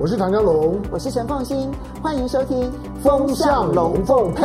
我是唐江龙，我是陈凤新，欢迎收听《风向龙凤配》。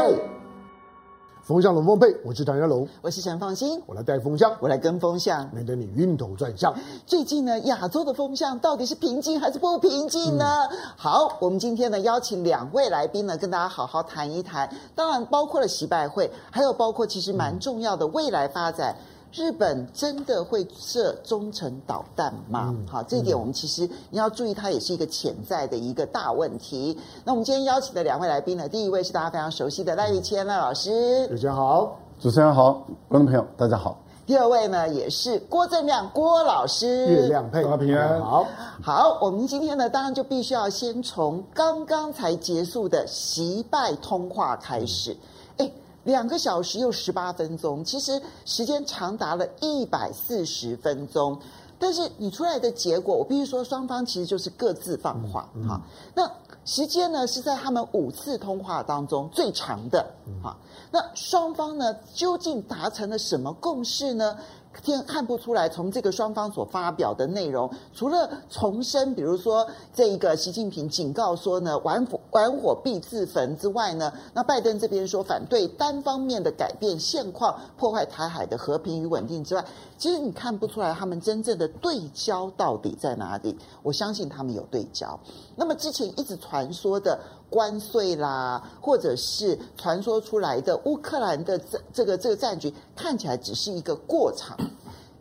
风向龙凤配，我是唐家龙，我是陈凤新，我来带风向，我来跟风向，免得你晕头转向。最近呢，亚洲的风向到底是平静还是不平静呢？嗯、好，我们今天呢邀请两位来宾呢，跟大家好好谈一谈。当然，包括了习拜会，还有包括其实蛮重要的未来发展。嗯日本真的会射中程导弹吗？嗯、好，这一点我们其实你要注意，它也是一个潜在的一个大问题。那我们今天邀请的两位来宾呢，第一位是大家非常熟悉的赖玉谦赖老师，大家好，主持人好，观众朋友大家好。第二位呢，也是郭正亮郭老师，月亮配，平安好。好，我们今天呢，当然就必须要先从刚刚才结束的习拜通话开始。两个小时又十八分钟，其实时间长达了一百四十分钟。但是你出来的结果，我必须说，双方其实就是各自放话哈、嗯嗯。那时间呢，是在他们五次通话当中最长的哈。那双方呢，究竟达成了什么共识呢？天看不出来，从这个双方所发表的内容，除了重申，比如说这一个习近平警告说呢，玩火玩火必自焚之外呢，那拜登这边说反对单方面的改变现况，破坏台海的和平与稳定之外，其实你看不出来他们真正的对焦到底在哪里。我相信他们有对焦。那么之前一直传说的关税啦，或者是传说出来的乌克兰的这这个这个战局，看起来只是一个过场。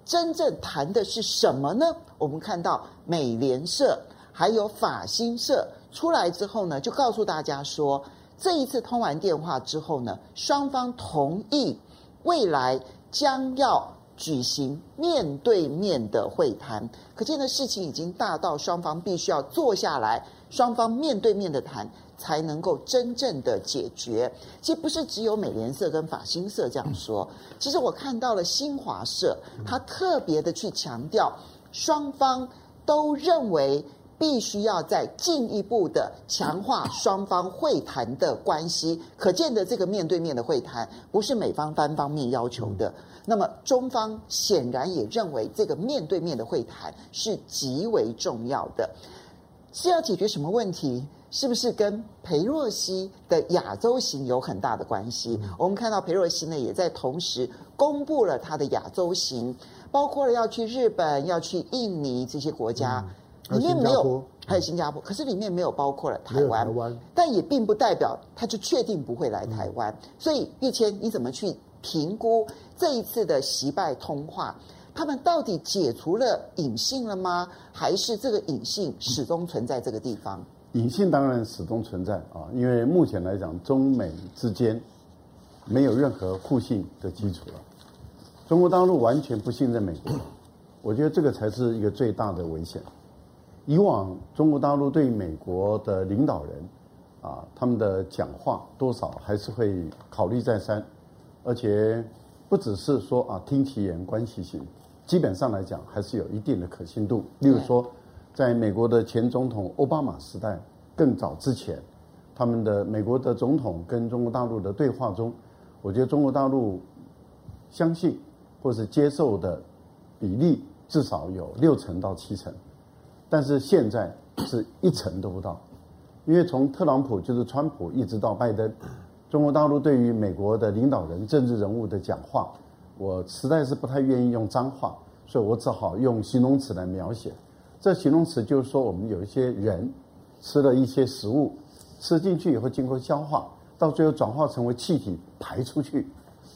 真正谈的是什么呢？我们看到美联社还有法新社出来之后呢，就告诉大家说，这一次通完电话之后呢，双方同意未来将要举行面对面的会谈。可见的事情已经大到双方必须要坐下来，双方面对面的谈。才能够真正的解决。其实不是只有美联社跟法新社这样说。其实我看到了新华社，他特别的去强调，双方都认为必须要再进一步的强化双方会谈的关系。可见的这个面对面的会谈，不是美方单方面要求的。那么中方显然也认为，这个面对面的会谈是极为重要的，是要解决什么问题？是不是跟裴若曦的亚洲行有很大的关系？我们看到裴若曦呢，也在同时公布了他的亚洲行，包括了要去日本、要去印尼这些国家，里面没有，还有新加坡，可是里面没有包括了台湾。台湾，但也并不代表他就确定不会来台湾。嗯、所以玉谦，你怎么去评估这一次的习拜通话？他们到底解除了隐性了吗？还是这个隐性始终存在这个地方？隐性当然始终存在啊，因为目前来讲，中美之间没有任何互信的基础了。中国大陆完全不信任美国，我觉得这个才是一个最大的危险。以往中国大陆对美国的领导人啊，他们的讲话多少还是会考虑再三，而且不只是说啊听其言观其行，基本上来讲还是有一定的可信度。例如说。在美国的前总统奥巴马时代，更早之前，他们的美国的总统跟中国大陆的对话中，我觉得中国大陆相信或是接受的比例至少有六成到七成，但是现在是一成都不到，因为从特朗普就是川普一直到拜登，中国大陆对于美国的领导人、政治人物的讲话，我实在是不太愿意用脏话，所以我只好用形容词来描写。这形容词就是说，我们有一些人吃了一些食物，吃进去以后经过消化，到最后转化成为气体排出去，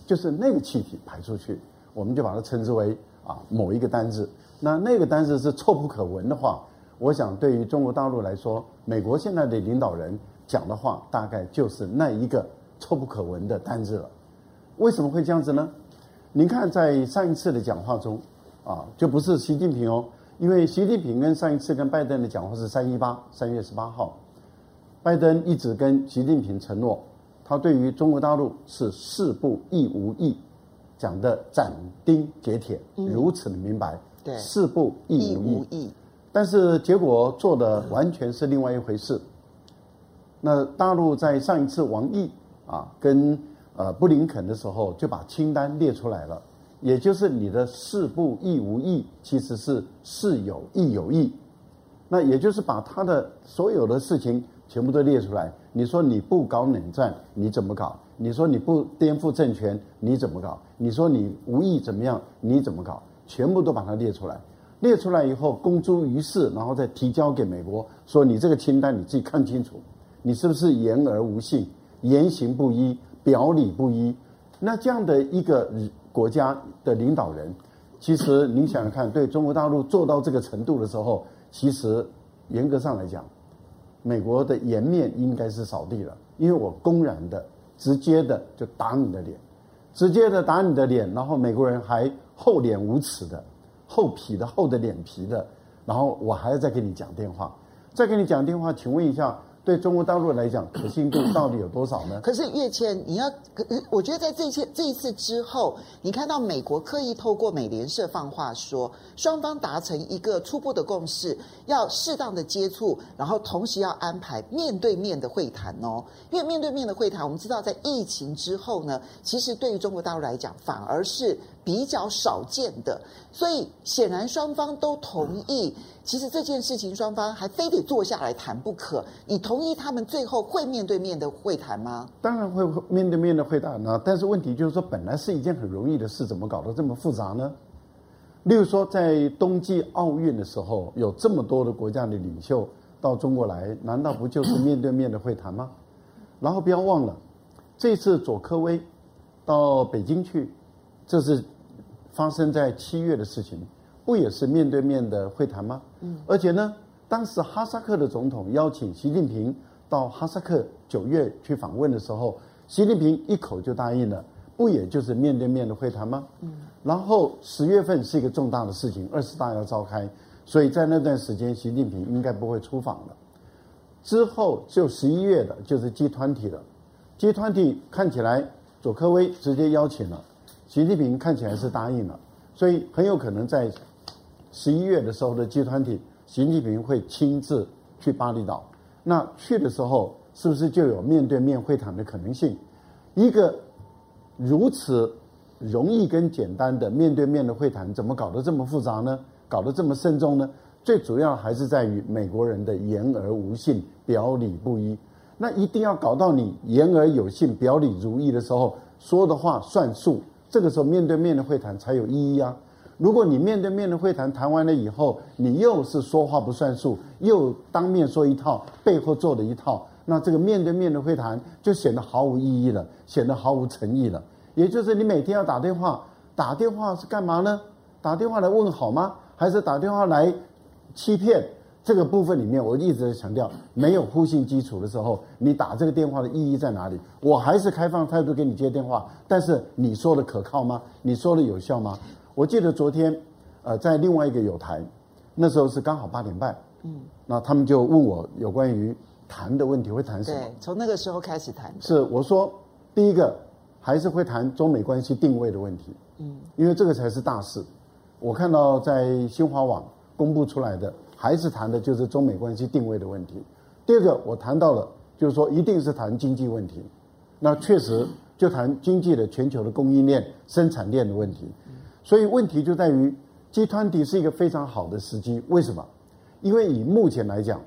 就是那个气体排出去，我们就把它称之为啊某一个单字。那那个单字是臭不可闻的话，我想对于中国大陆来说，美国现在的领导人讲的话，大概就是那一个臭不可闻的单字了。为什么会这样子呢？您看，在上一次的讲话中，啊，就不是习近平哦。因为习近平跟上一次跟拜登的讲话是三一八三月十八号，拜登一直跟习近平承诺，他对于中国大陆是誓不亦无意，讲的斩钉截铁，如此的明白，嗯、对，誓不亦无益。但是结果做的完全是另外一回事。那大陆在上一次王毅啊跟呃布林肯的时候，就把清单列出来了。也就是你的事不亦无益，其实是事有亦有益。那也就是把他的所有的事情全部都列出来。你说你不搞冷战，你怎么搞？你说你不颠覆政权，你怎么搞？你说你无意怎么样，你怎么搞？全部都把它列出来。列出来以后公诸于世，然后再提交给美国，说你这个清单你自己看清楚，你是不是言而无信、言行不一、表里不一？那这样的一个国家的领导人，其实你想想看，对中国大陆做到这个程度的时候，其实严格上来讲，美国的颜面应该是扫地了，因为我公然的、直接的就打你的脸，直接的打你的脸，然后美国人还厚脸无耻的。厚皮的厚的脸皮的，然后我还要再给你讲电话，再给你讲电话，请问一下，对中国大陆来讲，可信度到底有多少呢？可是跃迁，你要，可我觉得在这些这一次之后，你看到美国刻意透过美联社放话说，双方达成一个初步的共识，要适当的接触，然后同时要安排面对面的会谈哦。因为面对面的会谈，我们知道在疫情之后呢，其实对于中国大陆来讲，反而是。比较少见的，所以显然双方都同意。其实这件事情双方还非得坐下来谈不可。你同意他们最后会面对面的会谈吗？当然会面对面的会谈呢。但是问题就是说，本来是一件很容易的事，怎么搞得这么复杂呢？例如说，在冬季奥运的时候，有这么多的国家的领袖到中国来，难道不就是面对面的会谈吗？然后不要忘了，这次佐科威到北京去，这是。发生在七月的事情，不也是面对面的会谈吗？嗯，而且呢，当时哈萨克的总统邀请习近平到哈萨克九月去访问的时候，习近平一口就答应了，不也就是面对面的会谈吗？嗯，然后十月份是一个重大的事情，二十大要召开，所以在那段时间，习近平应该不会出访了。之后就十一月的，就是 G 团体了 G 团体看起来佐科威直接邀请了。习近平看起来是答应了，所以很有可能在十一月的时候的集团体，习近平会亲自去巴厘岛。那去的时候，是不是就有面对面会谈的可能性？一个如此容易跟简单的面对面的会谈，怎么搞得这么复杂呢？搞得这么慎重呢？最主要还是在于美国人的言而无信，表里不一。那一定要搞到你言而有信，表里如一的时候，说的话算数。这个时候面对面的会谈才有意义啊！如果你面对面的会谈谈完了以后，你又是说话不算数，又当面说一套，背后做的一套，那这个面对面的会谈就显得毫无意义了，显得毫无诚意了。也就是你每天要打电话，打电话是干嘛呢？打电话来问好吗？还是打电话来欺骗？这个部分里面，我一直在强调，没有互信基础的时候，你打这个电话的意义在哪里？我还是开放态度给你接电话，但是你说的可靠吗？你说的有效吗？我记得昨天，呃，在另外一个友台，那时候是刚好八点半，嗯，那他们就问我有关于谈的问题，会谈什么？对，从那个时候开始谈。是我说，第一个还是会谈中美关系定位的问题，嗯，因为这个才是大事。我看到在新华网公布出来的。还是谈的就是中美关系定位的问题。第二个，我谈到了，就是说一定是谈经济问题。那确实就谈经济的全球的供应链、生产链的问题。所以问题就在于，G 团体是一个非常好的时机。为什么？因为以目前来讲，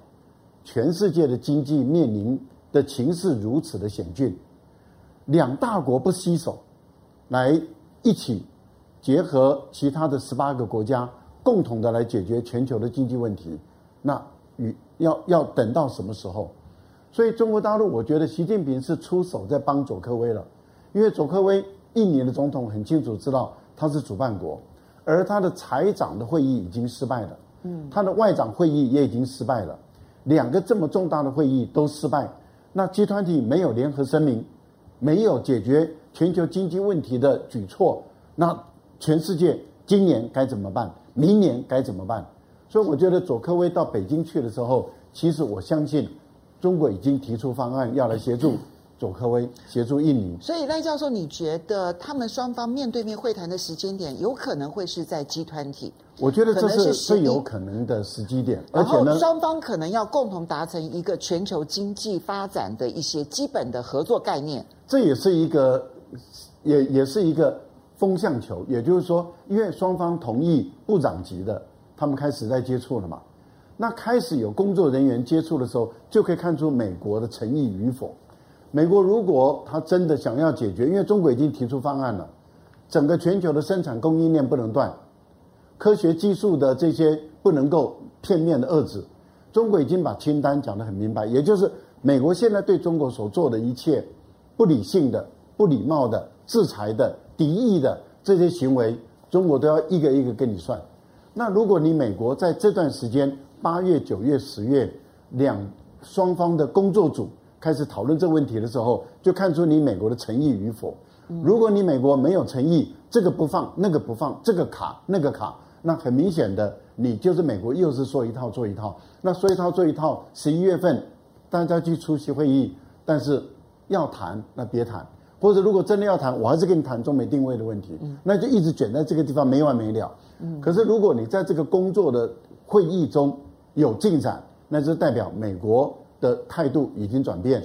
全世界的经济面临的情势如此的险峻，两大国不携手，来一起结合其他的十八个国家。共同的来解决全球的经济问题，那与要要等到什么时候？所以中国大陆，我觉得习近平是出手在帮佐科威了，因为佐科威印尼的总统很清楚知道他是主办国，而他的财长的会议已经失败了，嗯，他的外长会议也已经失败了，两个这么重大的会议都失败，那集团体没有联合声明，没有解决全球经济问题的举措，那全世界今年该怎么办？明年该怎么办？所以我觉得佐科威到北京去的时候，其实我相信中国已经提出方案要来协助佐科威，协助印尼。所以赖教授，你觉得他们双方面对面会谈的时间点有可能会是在集团体我觉得这是最有可能的时机点，而且呢，双方可能要共同达成一个全球经济发展的一些基本的合作概念。这也是一个，也也是一个。风向球，也就是说，因为双方同意部长级的，他们开始在接触了嘛。那开始有工作人员接触的时候，就可以看出美国的诚意与否。美国如果他真的想要解决，因为中国已经提出方案了，整个全球的生产供应链不能断，科学技术的这些不能够片面的遏制。中国已经把清单讲得很明白，也就是美国现在对中国所做的一切不理性的、不礼貌的、制裁的、敌意的这些行为，中国都要一个一个跟你算。那如果你美国在这段时间八月、九月、十月两双方的工作组开始讨论这个问题的时候，就看出你美国的诚意与否。如果你美国没有诚意，这个不放，那个不放，这个卡，那个卡，那很明显的，你就是美国又是说一套做一套。那说一套做一套，十一月份大家去出席会议，但是要谈那别谈，或者如果真的要谈，我还是跟你谈中美定位的问题，那就一直卷在这个地方没完没了。可是如果你在这个工作的会议中有进展，那就代表美国的态度已经转变，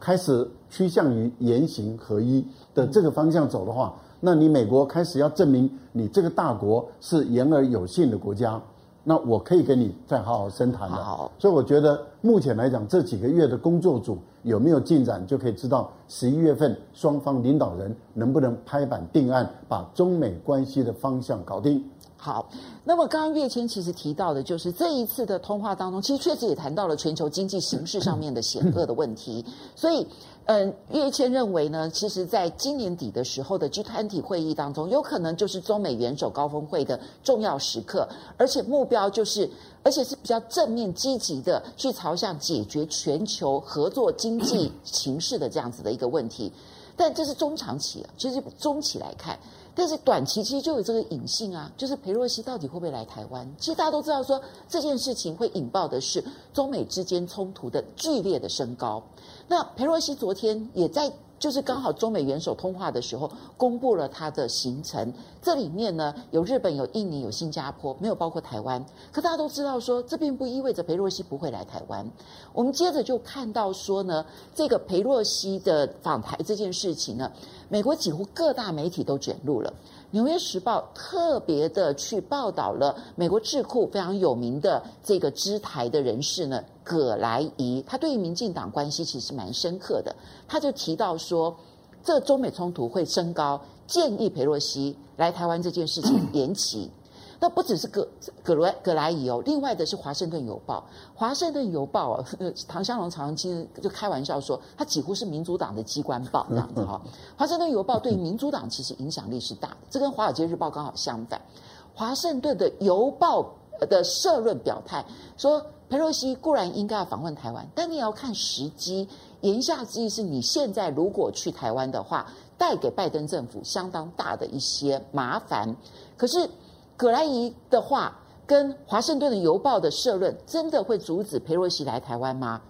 开始趋向于言行合一的这个方向走的话，那你美国开始要证明你这个大国是言而有信的国家。那我可以跟你再好好深谈的。好，所以我觉得目前来讲，这几个月的工作组有没有进展，就可以知道十一月份双方领导人能不能拍板定案，把中美关系的方向搞定。好，那么刚刚跃迁其实提到的，就是这一次的通话当中，其实确实也谈到了全球经济形势上面的险恶的问题，所以。嗯，跃迁认为呢，其实在今年底的时候的 G20 会议当中，有可能就是中美元首高峰会的重要时刻，而且目标就是，而且是比较正面积极的去朝向解决全球合作经济形势的这样子的一个问题。但这是中长期啊，其实中期来看，但是短期其实就有这个隐性啊，就是裴洛西到底会不会来台湾？其实大家都知道说这件事情会引爆的是中美之间冲突的剧烈的升高。那裴洛西昨天也在，就是刚好中美元首通话的时候，公布了他的行程。这里面呢，有日本、有印尼、有新加坡，没有包括台湾。可大家都知道说，这并不意味着裴洛西不会来台湾。我们接着就看到说呢，这个裴洛西的访台这件事情呢，美国几乎各大媒体都卷入了。《纽约时报》特别的去报道了美国智库非常有名的这个知台的人士呢，葛莱仪，他对于民进党关系其实蛮深刻的。他就提到说，这中美冲突会升高，建议佩洛西来台湾这件事情延期。那不只是葛葛莱葛莱仪哦，另外的是《华盛顿邮报》。《华盛顿邮报》啊，唐香龙常常就开玩笑说，它几乎是民主党的机关报这样子哈。《华盛顿邮报》对民主党其实影响力是大的，这跟《华尔街日报》刚好相反。《华盛顿的邮报》的社论表态说，佩洛西固然应该要访问台湾，但你也要看时机。言下之意是你现在如果去台湾的话，带给拜登政府相当大的一些麻烦。可是。葛莱仪的话跟华盛顿的邮报的社论，真的会阻止佩洛西来台湾吗？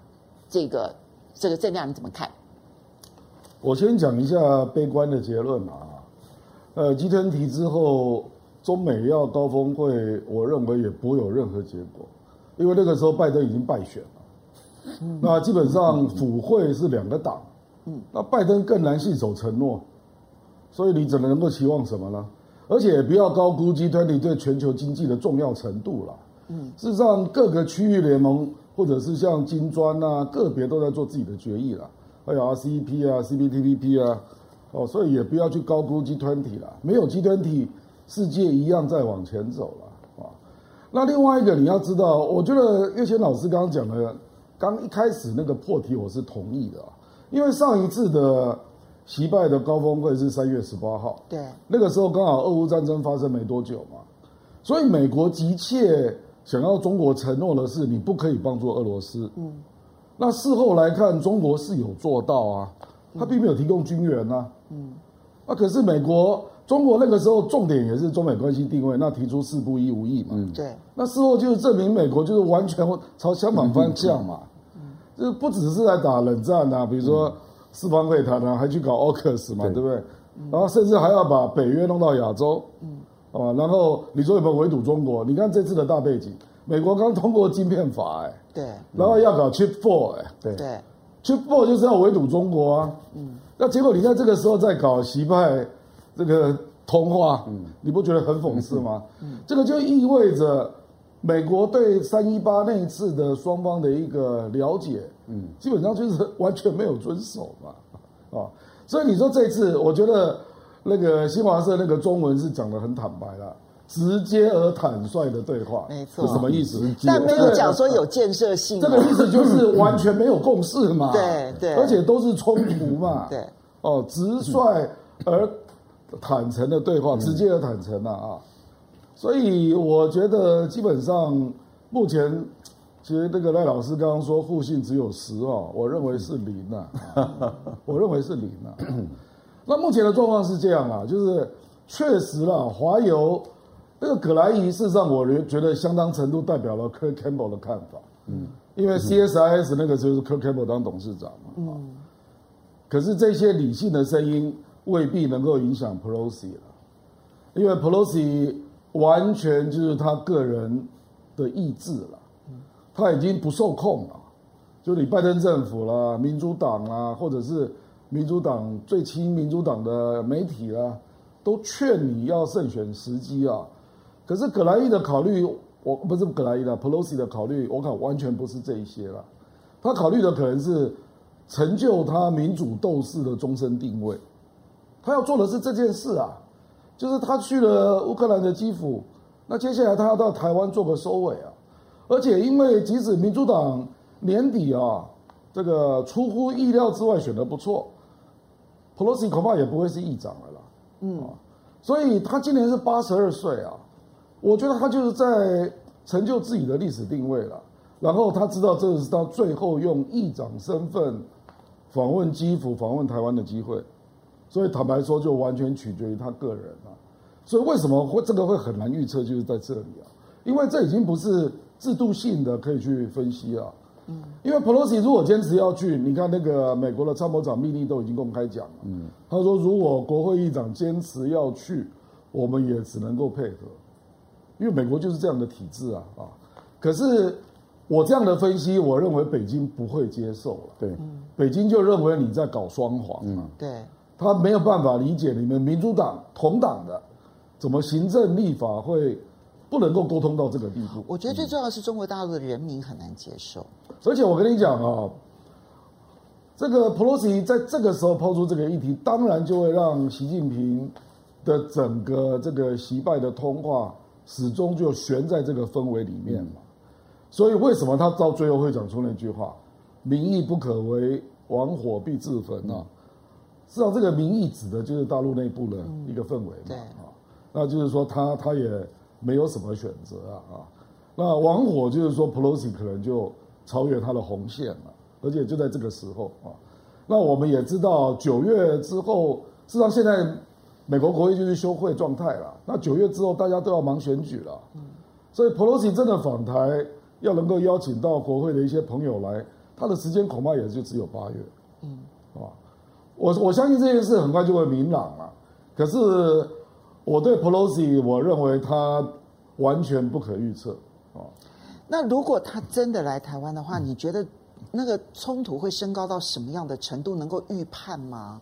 这个这个郑亮你怎么看？我先讲一下悲观的结论啊。呃，G20 之后，中美要高峰会，我认为也不会有任何结果，因为那个时候拜登已经败选了。嗯、那基本上府会是两个党，嗯，那拜登更难信守承诺，所以你怎么能够期望什么呢？而且也不要高估 G20 对全球经济的重要程度了。嗯，事实上，各个区域联盟或者是像金砖啊，个别都在做自己的决议了，还有 RCEP 啊、CPTPP 啊，哦，所以也不要去高估 G20 了。没有 G20，世界一样在往前走了啊。那另外一个你要知道，我觉得跃迁老师刚刚讲的，刚一开始那个破题我是同意的，因为上一次的。习拜的高峰会是三月十八号，对，那个时候刚好俄乌战争发生没多久嘛，所以美国急切想要中国承诺的是，你不可以帮助俄罗斯。嗯，那事后来看，中国是有做到啊，他并没有提供军援啊。嗯，那可是美国、中国那个时候重点也是中美关系定位，那提出四不一无意嘛。嗯，对。那事后就是证明美国就是完全朝相反方向嘛。嗯，就是不只是在打冷战啊，比如说。四方会谈啊，还去搞 AUKUS 嘛，对，对不对？然后甚至还要把北约弄到亚洲，嗯，啊，然后你说有没有围堵中国？你看这次的大背景，美国刚通过晶片法，哎，对，然后要搞 Chip Four，哎，对，对，Chip Four 就是要围堵中国啊，嗯，那结果你在这个时候在搞习派这个通话，嗯，你不觉得很讽刺吗？嗯，这个就意味着美国对三一八那一次的双方的一个了解，嗯，基本上就是完全没有遵守嘛，啊，所以你说这次，我觉得那个新华社那个中文是讲的很坦白了，直接而坦率的对话，没错，是什么意思？但没有讲说有建设性，这个意思就是完全没有共识嘛，对对，而且都是冲突嘛，对，哦，直率而坦诚的对话，直接而坦诚啊。所以我觉得基本上目前，其实那个赖老师刚刚说互信只有十哦，我认为是零啊，我认为是零啊。那目前的状况是这样啊，就是确实啦，华油那个葛莱仪事实上，我觉得相当程度代表了 Kirk Campbell 的看法，嗯，因为 CSIS 那个时候是 Kirk Campbell 当董事长嘛，嗯，可是这些理性的声音未必能够影响 Pelosi 了，因为 Pelosi。完全就是他个人的意志了，他已经不受控了。就你拜登政府啦、民主党啦，或者是民主党最亲民主党的媒体啦，都劝你要慎选时机啊。可是葛莱伊的考虑，我不是葛莱伊的，Pelosi 的考虑，我考完全不是这一些了。他考虑的可能是成就他民主斗士的终身定位，他要做的是这件事啊。就是他去了乌克兰的基辅，那接下来他要到台湾做个收尾啊，而且因为即使民主党年底啊，这个出乎意料之外选得不错，Pelosi 恐怕也不会是议长了啦，嗯，所以他今年是八十二岁啊，我觉得他就是在成就自己的历史定位了，然后他知道这是他最后用议长身份访问基辅、访问台湾的机会。所以坦白说，就完全取决于他个人了。所以为什么会这个会很难预测，就是在这里啊，因为这已经不是制度性的可以去分析啊。嗯，因为 Pelosi 如果坚持要去，你看那个美国的参谋长密令都已经公开讲了，嗯，他说如果国会议长坚持要去，我们也只能够配合，因为美国就是这样的体制啊啊。可是我这样的分析，我认为北京不会接受了。对，北京就认为你在搞双簧嘛。对。他没有办法理解你们民主党同党的怎么行政立法会不能够沟通到这个地步。我觉得最重要的是中国大陆的人民很难接受。而且我跟你讲啊，这个 Pelosi 在这个时候抛出这个议题，当然就会让习近平的整个这个习拜的通话始终就悬在这个氛围里面嘛。所以为什么他到最后会讲出那句话“民意不可为，亡火必自焚”呢？实际上，这个民意指的就是大陆内部的一个氛围嘛，啊、嗯，那就是说他他也没有什么选择啊啊，那王火就是说 Pelosi 可能就超越他的红线了，而且就在这个时候啊，那我们也知道九月之后，实际上现在美国国会就是休会状态了，那九月之后大家都要忙选举了，嗯，所以 Pelosi 真的访台要能够邀请到国会的一些朋友来，他的时间恐怕也就只有八月，嗯，啊。我我相信这件事很快就会明朗了，可是我对 Pelosi，我认为他完全不可预测啊。那如果他真的来台湾的话，你觉得那个冲突会升高到什么样的程度？能够预判吗？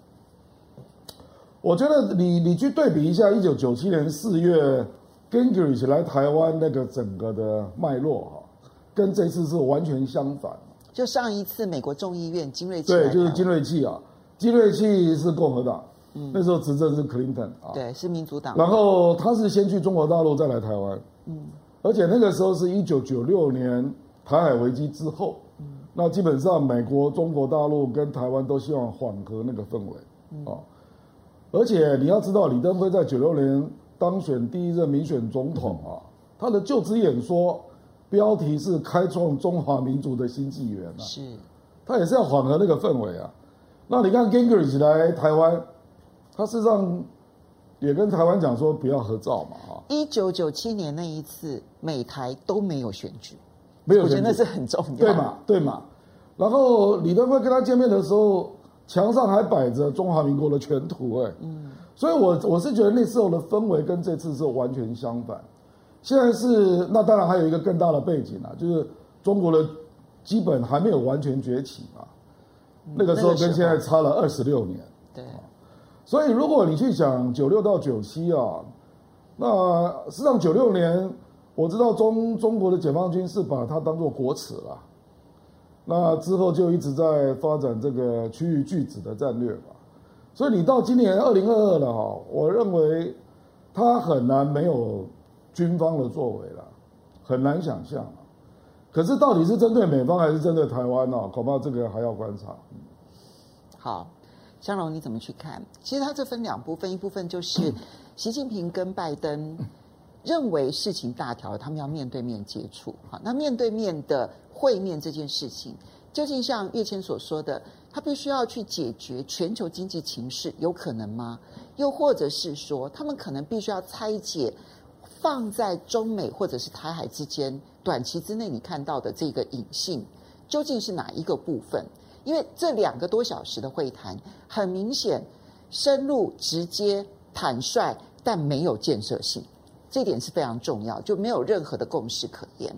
我觉得你你去对比一下一九九七年四月 Gingrich 来台湾那个整个的脉络哈，跟这次是完全相反。就上一次美国众议院金瑞对，就是金瑞气啊。金瑞气是共和党，嗯，那时候执政是克林顿啊，对，是民主党。然后他是先去中国大陆，再来台湾，嗯，而且那个时候是一九九六年台海危机之后，嗯，那基本上美国、中国大陆跟台湾都希望缓和那个氛围，嗯，啊，而且你要知道，李登辉在九六年当选第一任民选总统啊，他的就职演说标题是“开创中华民族的新纪元”啊，是，他也是要缓和那个氛围啊。那你看 Gingrich 来台湾，他事实上也跟台湾讲说不要合照嘛，哈。一九九七年那一次美台都没有选举，没有选举，我觉得那是很重要，对嘛？对嘛？然后李登辉跟他见面的时候，墙上还摆着中华民国的全图，哎，嗯，所以我我是觉得那时候的氛围跟这次是完全相反。现在是那当然还有一个更大的背景啊，就是中国的基本还没有完全崛起嘛。那个时候跟现在差了二十六年，对，所以如果你去讲九六到九七啊，那实际上九六年我知道中中国的解放军是把它当做国耻了，那之后就一直在发展这个区域拒止的战略嘛。所以你到今年二零二二了哈，我认为它很难没有军方的作为了，很难想象。可是到底是针对美方还是针对台湾呢？恐怕这个还要观察。好，香龙你怎么去看？其实它这分两部分，一部分就是习近平跟拜登认为事情大条，他们要面对面接触。好，那面对面的会面这件事情，究竟像月谦所说的？他必须要去解决全球经济情势，有可能吗？又或者是说，他们可能必须要拆解放在中美或者是台海之间短期之内你看到的这个隐性，究竟是哪一个部分？因为这两个多小时的会谈，很明显深入、直接、坦率，但没有建设性，这点是非常重要，就没有任何的共识可言。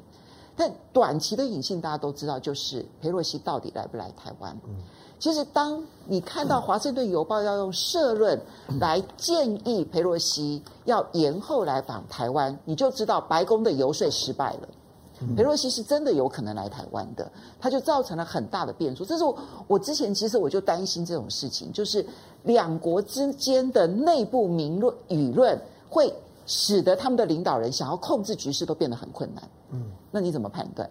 但短期的隐性，大家都知道，就是佩洛西到底来不来台湾？嗯其实，当你看到《华盛顿邮报》要用社论来建议佩洛西要延后来访台湾，你就知道白宫的游说失败了。裴洛西是真的有可能来台湾的，他就造成了很大的变数。这是我我之前其实我就担心这种事情，就是两国之间的内部民论舆论会使得他们的领导人想要控制局势都变得很困难。嗯，那你怎么判断？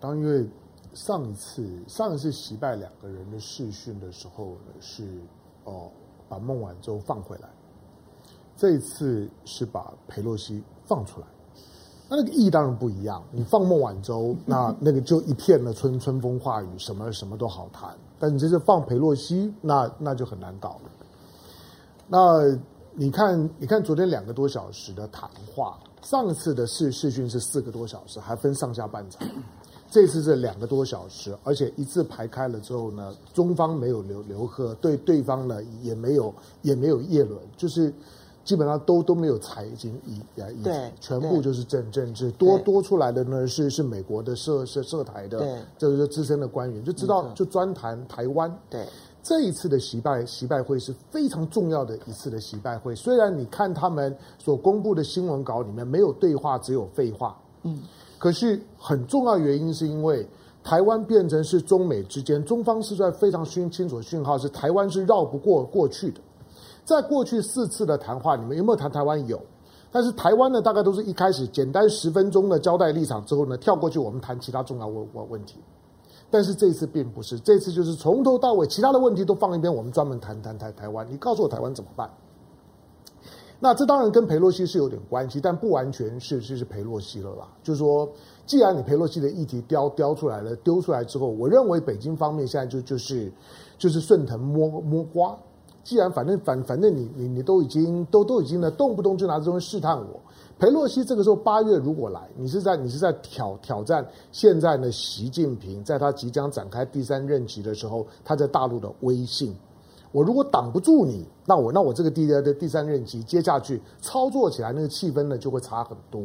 当因为。上一次，上一次习拜两个人的试训的时候呢，是哦把孟晚舟放回来，这一次是把裴洛西放出来，那那个意义当然不一样。你放孟晚舟，那那个就一片的春春风化雨，什么什么都好谈。但你这是放裴洛西，那那就很难搞了。那你看，你看昨天两个多小时的谈话，上次的试试训是四个多小时，还分上下半场。这次是两个多小时，而且一字排开了之后呢，中方没有留留贺，对对方呢也没有也没有叶伦，就是基本上都都没有财经意啊意，对，全部就是政政治，多多出来的呢是是美国的涉涉涉台的，对，这个资深的官员就知道就专谈台湾。对，这一次的习拜习拜会是非常重要的一次的习拜会，虽然你看他们所公布的新闻稿里面没有对话，只有废话，嗯。可是很重要原因是因为台湾变成是中美之间，中方是在非常清清楚的讯号，是台湾是绕不过过去的。在过去四次的谈话里面，有没有谈台湾？有，但是台湾呢，大概都是一开始简单十分钟的交代立场之后呢，跳过去我们谈其他重要问问问题。但是这次并不是，这次就是从头到尾，其他的问题都放一边，我们专门谈谈台台湾。你告诉我台湾怎么办？那这当然跟裴洛西是有点关系，但不完全是是是裴洛西了啦。就是说，既然你裴洛西的议题雕雕出来了，丢出来之后，我认为北京方面现在就就是就是顺藤摸摸瓜。既然反正反反正你你你都已经都都已经呢，动不动就拿这东西试探我。裴洛西这个时候八月如果来，你是在你是在挑挑战现在呢习近平在他即将展开第三任期的时候，他在大陆的威信。我如果挡不住你，那我那我这个第的第三任期接下去操作起来，那个气氛呢就会差很多。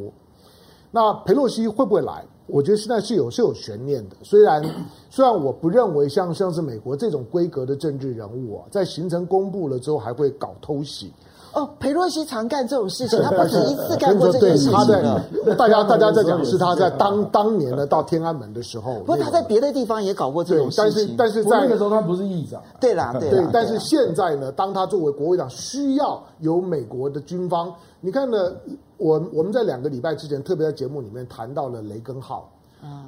那裴洛西会不会来？我觉得现在是有是有悬念的。虽然 虽然我不认为像像是美国这种规格的政治人物啊，在行程公布了之后还会搞偷袭。哦，裴洛西常干这种事情，他不止一次干过这件事情。他在大家大家在讲是他在当当年呢到天安门的时候，不过他在别的地方也搞过这种事情。但是但是在那个时候他不是议长。对啦对啦。对，但是现在呢，当他作为国会长，需要有美国的军方。你看呢，我我们在两个礼拜之前特别在节目里面谈到了雷根号，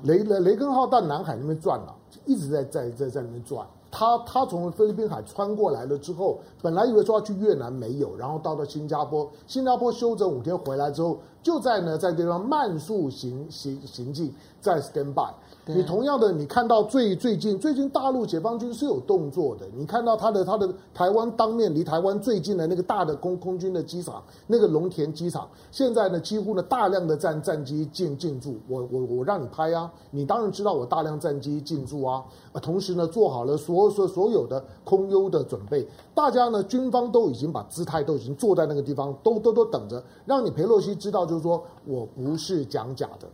雷雷雷根号到南海那边转了，一直在在在在那边转。他他从菲律宾海穿过来了之后，本来以为说要去越南，没有，然后到了新加坡，新加坡休整五天回来之后，就在呢在地方慢速行行行进，在 stand by。你同样的，你看到最最近最近大陆解放军是有动作的。你看到他的他的台湾当面离台湾最近的那个大的空空军的机场，那个龙田机场，现在呢几乎呢大量的战战机进进驻。我我我让你拍啊，你当然知道我大量战机进驻啊。同时呢做好了所所所有的空优的准备，大家呢军方都已经把姿态都已经坐在那个地方，都都都等着，让你裴洛西知道，就是说我不是讲假的。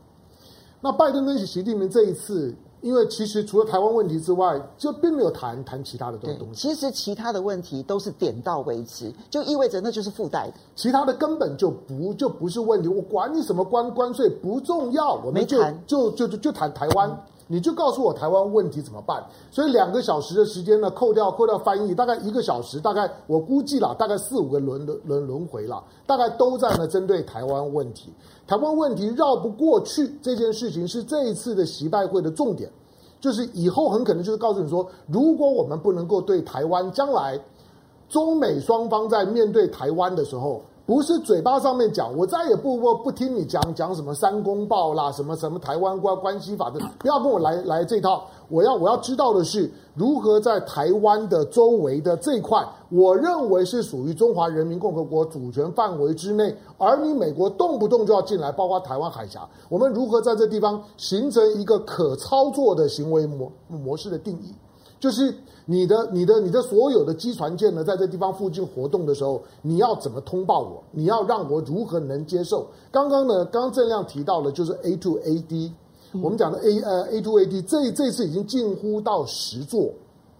那拜登跟习近平这一次因为其实除了台湾问题之外，就并没有谈谈其他的东东西。其实其他的问题都是点到为止，就意味着那就是附带的。其他的根本就不就不是问题。我管你什么关关税不重要，我们就没谈就就就就谈台湾。嗯你就告诉我台湾问题怎么办？所以两个小时的时间呢，扣掉扣掉翻译，大概一个小时，大概我估计了，大概四五个轮轮轮轮回了，大概都在呢针对台湾问题。台湾问题绕不过去这件事情是这一次的习拜会的重点，就是以后很可能就是告诉你说，如果我们不能够对台湾将来中美双方在面对台湾的时候。不是嘴巴上面讲，我再也不不不听你讲讲什么三公报啦，什么什么台湾关关系法的，不要跟我来来这套。我要我要知道的是，如何在台湾的周围的这块，我认为是属于中华人民共和国主权范围之内，而你美国动不动就要进来，包括台湾海峡，我们如何在这地方形成一个可操作的行为模模式的定义？就是你的、你的、你的所有的机船舰呢，在这地方附近活动的时候，你要怎么通报我？你要让我如何能接受？刚刚呢，刚刚郑亮提到了，就是 A to A D，嗯、我们讲的 A 呃 A to A D，这这次已经近乎到十座，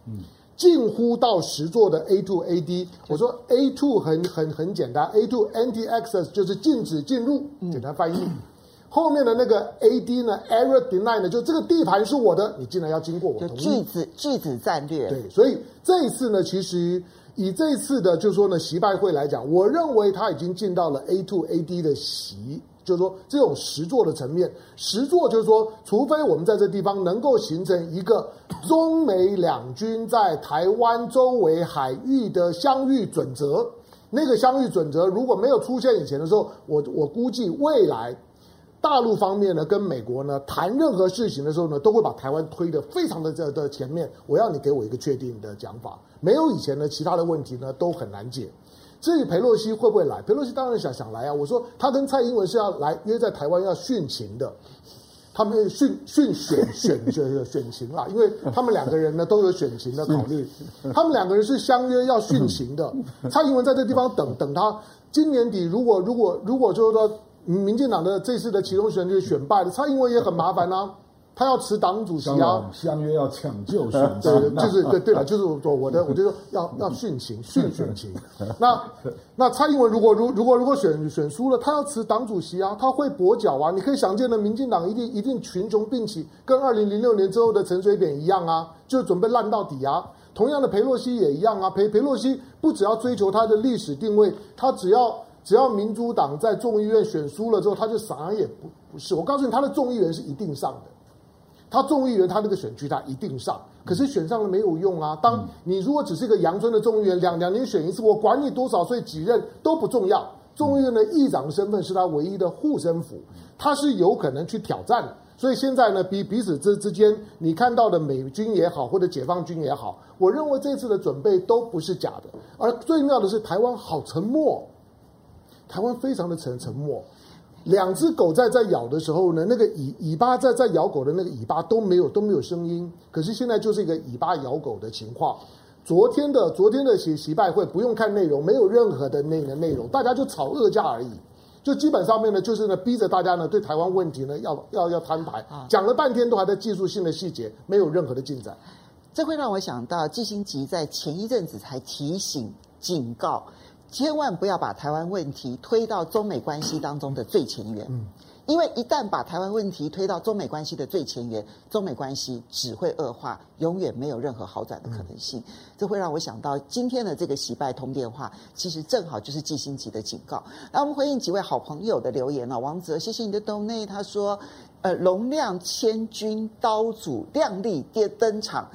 嗯，近乎到十座的 A to A D。我说 A to 很很很简单，A to Anti Access 就是禁止进入，简单翻译。嗯后面的那个 A D 呢，Area Deny 呢，就这个地盘是我的，你竟然要经过我同意。句子句子战略。对，所以这一次呢，其实以这一次的，就是说呢，习拜会来讲，我认为他已经进到了 A to A D 的习，就是说这种实作的层面。实作就是说，除非我们在这地方能够形成一个中美两军在台湾周围海域的相遇准则，那个相遇准则如果没有出现以前的时候，我我估计未来。大陆方面呢，跟美国呢谈任何事情的时候呢，都会把台湾推得非常的这的前面。我要你给我一个确定的讲法，没有以前呢，其他的问题呢都很难解。至于裴洛西会不会来，裴洛西当然想想来啊。我说他跟蔡英文是要来约在台湾要殉情的，他们殉殉选选选选情啦，因为他们两个人呢都有选情的考虑，他们两个人是相约要殉情的。蔡英文在这地方等等他，今年底如果如果如果就是说。民进党的这次的其中选举选败了，蔡英文也很麻烦呐、啊，他要辞党主席啊，相约要抢救选情，对，就是对对了，就是我我的，我就说要要殉情殉选情。那那蔡英文如果如如果如果选选输了，他要辞党主席啊，他会跛脚啊，你可以想见的，民进党一定一定群雄并起，跟二零零六年之后的陈水扁一样啊，就准备烂到底啊。同样的，裴洛西也一样啊，裴裴洛西不只要追求他的历史定位，他只要。只要民主党在众议院选输了之后，他就啥也不不是。我告诉你，他的众议员是一定上的，他众议员他那个选区他一定上，可是选上了没有用啊。当你如果只是一个阳春的众议员，两两年选一次，我管你多少岁几任都不重要。众议院的议长的身份是他唯一的护身符，他是有可能去挑战的。所以现在呢，彼彼此之之间，你看到的美军也好，或者解放军也好，我认为这次的准备都不是假的。而最妙的是，台湾好沉默。台湾非常的沉沉默，两只狗在在咬的时候呢，那个尾尾巴在在咬狗的那个尾巴都没有都没有声音。可是现在就是一个尾巴咬狗的情况。昨天的昨天的习习拜会不用看内容，没有任何的那个内容，大家就吵恶架而已。就基本上面呢，就是呢逼着大家呢对台湾问题呢要要要摊牌，讲了半天都还在技术性的细节，没有任何的进展。这会让我想到季新吉在前一阵子才提醒警告。千万不要把台湾问题推到中美关系当中的最前沿，因为一旦把台湾问题推到中美关系的最前沿，中美关系只会恶化，永远没有任何好转的可能性。这会让我想到今天的这个习拜通电话，其实正好就是季辛吉的警告。那我们回应几位好朋友的留言了，王泽，谢谢你的 donate，他说，呃，龙亮千军刀俎亮丽跌登场。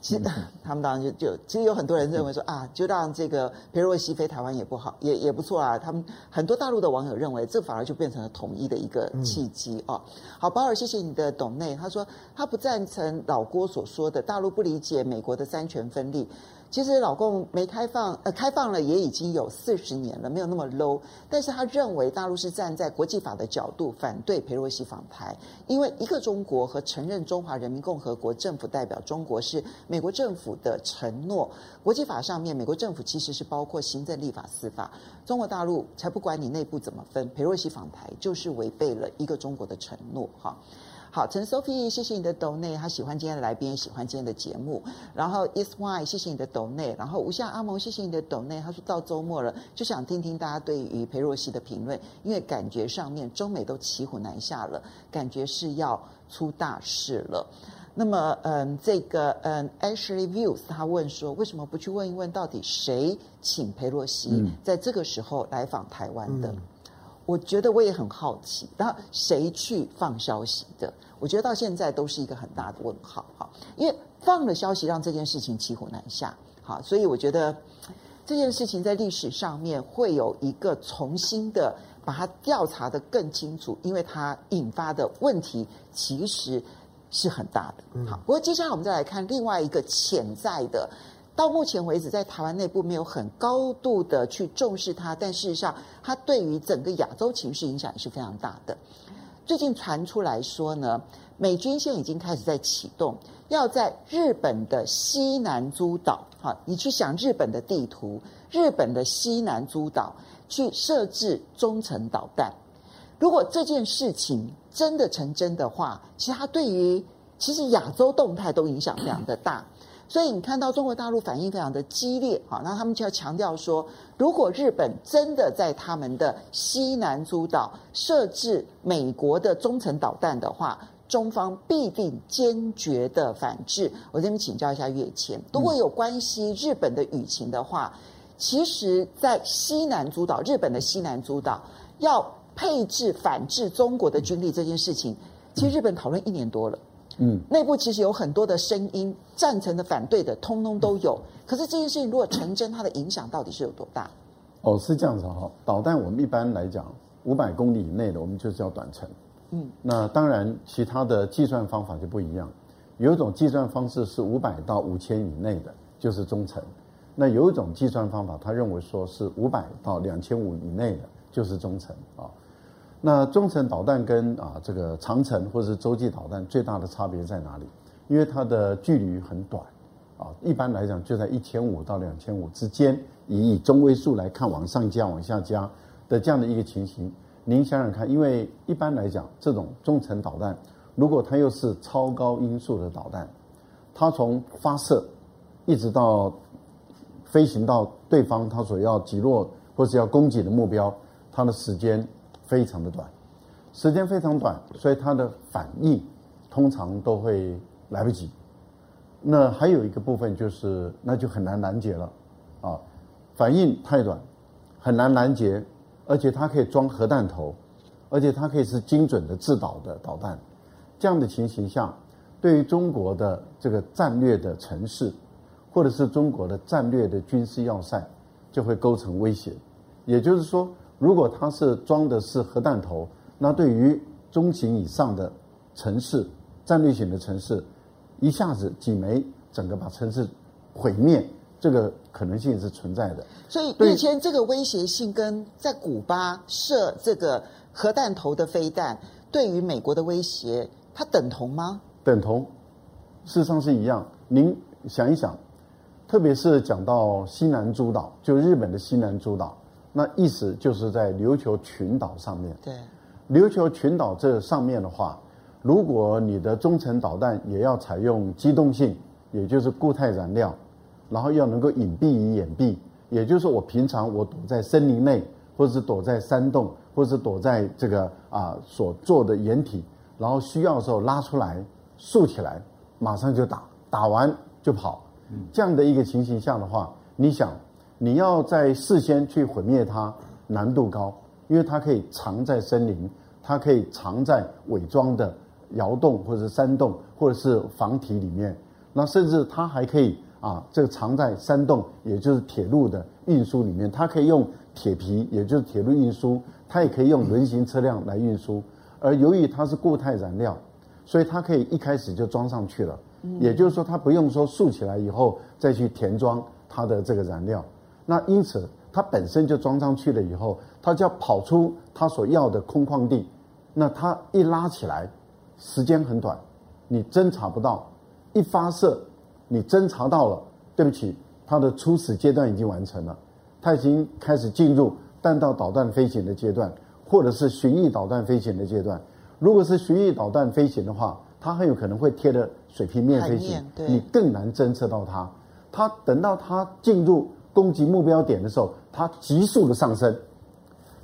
其实 他们当然就就其实有很多人认为说啊，就让这个裴洛西飞台湾也不好，也也不错啊。他们很多大陆的网友认为，这反而就变成了统一的一个契机哦。好，保尔，谢谢你的董内。他说他不赞成老郭所说的，大陆不理解美国的三权分立。其实老共没开放，呃，开放了也已经有四十年了，没有那么 low。但是他认为大陆是站在国际法的角度反对裴洛西访台，因为一个中国和承认中华人民共和国政府代表中国是美国政府的承诺。国际法上面，美国政府其实是包括行政、立法、司法。中国大陆才不管你内部怎么分，裴洛西访台就是违背了一个中国的承诺。哈。好，陈 Sophie，谢谢你的抖内，他喜欢今天的来宾，喜欢今天的节目。然后 Is Why，谢谢你的抖内。然后吴夏阿蒙，谢谢你的抖内。他说到周末了，就想听听大家对于裴若曦的评论，因为感觉上面中美都骑虎难下了，感觉是要出大事了。那么，嗯，这个，嗯，Ashley Views 他问说，为什么不去问一问，到底谁请裴若曦在这个时候来访台湾的？嗯我觉得我也很好奇，然后谁去放消息的？我觉得到现在都是一个很大的问号哈，因为放了消息让这件事情骑虎难下，好，所以我觉得这件事情在历史上面会有一个重新的把它调查的更清楚，因为它引发的问题其实是很大的。好，不过接下来我们再来看另外一个潜在的。到目前为止，在台湾内部没有很高度的去重视它，但事实上，它对于整个亚洲情势影响也是非常大的。最近传出来说呢，美军现在已经开始在启动，要在日本的西南诸岛，哈，你去想日本的地图，日本的西南诸岛去设置中程导弹。如果这件事情真的成真的话，其实它对于其实亚洲动态都影响非常的大。所以你看到中国大陆反应非常的激烈，好，那他们就要强调说，如果日本真的在他们的西南诸岛设置美国的中程导弹的话，中方必定坚决的反制。我这边请教一下月前，如果有关系日本的舆情的话，其实，在西南诸岛，日本的西南诸岛要配置反制中国的军力这件事情，其实日本讨论一年多了。嗯，内部其实有很多的声音，赞成的、反对的，通通都有。可是这件事情如果成真，它的影响到底是有多大？哦，是这样子哈。导弹我们一般来讲，五百公里以内的，我们就叫短程。嗯，那当然，其他的计算方法就不一样。有一种计算方式是五百到五千以内的，就是中程。那有一种计算方法，他认为说是五百到两千五以内的，就是中程啊。那中程导弹跟啊这个长程或者是洲际导弹最大的差别在哪里？因为它的距离很短，啊，一般来讲就在一千五到两千五之间，以以中位数来看，往上加、往下加的这样的一个情形。您想想看，因为一般来讲，这种中程导弹，如果它又是超高音速的导弹，它从发射一直到飞行到对方它所要击落或是要攻击的目标，它的时间。非常的短，时间非常短，所以它的反应通常都会来不及。那还有一个部分就是，那就很难拦截了，啊，反应太短，很难拦截，而且它可以装核弹头，而且它可以是精准的制导的导弹。这样的情形下，对于中国的这个战略的城市，或者是中国的战略的军事要塞，就会构成威胁。也就是说。如果它是装的是核弹头，那对于中型以上的城市、战略型的城市，一下子几枚，整个把城市毁灭，这个可能性是存在的。所以，以前这个威胁性跟在古巴设这个核弹头的飞弹，对于美国的威胁，它等同吗？等同，事实上是一样。您想一想，特别是讲到西南诸岛，就日本的西南诸岛。那意思就是在琉球群岛上面。对，琉球群岛这上面的话，如果你的中程导弹也要采用机动性，也就是固态燃料，然后要能够隐蔽于掩蔽，也就是我平常我躲在森林内，或者是躲在山洞，或者是躲在这个啊所做的掩体，然后需要的时候拉出来竖起来，马上就打，打完就跑。这样的一个情形下的话，你想。你要在事先去毁灭它，难度高，因为它可以藏在森林，它可以藏在伪装的窑洞或者山洞或者是房体里面，那甚至它还可以啊，这个藏在山洞，也就是铁路的运输里面，它可以用铁皮，也就是铁路运输，它也可以用轮型车辆来运输。而由于它是固态燃料，所以它可以一开始就装上去了，也就是说，它不用说竖起来以后再去填装它的这个燃料。那因此，它本身就装上去了以后，它就要跑出它所要的空旷地。那它一拉起来，时间很短，你侦查不到；一发射，你侦查到了，对不起，它的初始阶段已经完成了，它已经开始进入弹道导弹飞行的阶段，或者是巡弋导弹飞行的阶段。如果是巡弋导弹飞行的话，它很有可能会贴着水平面飞行，你更难侦测到它。它等到它进入攻击目标点的时候，它急速的上升，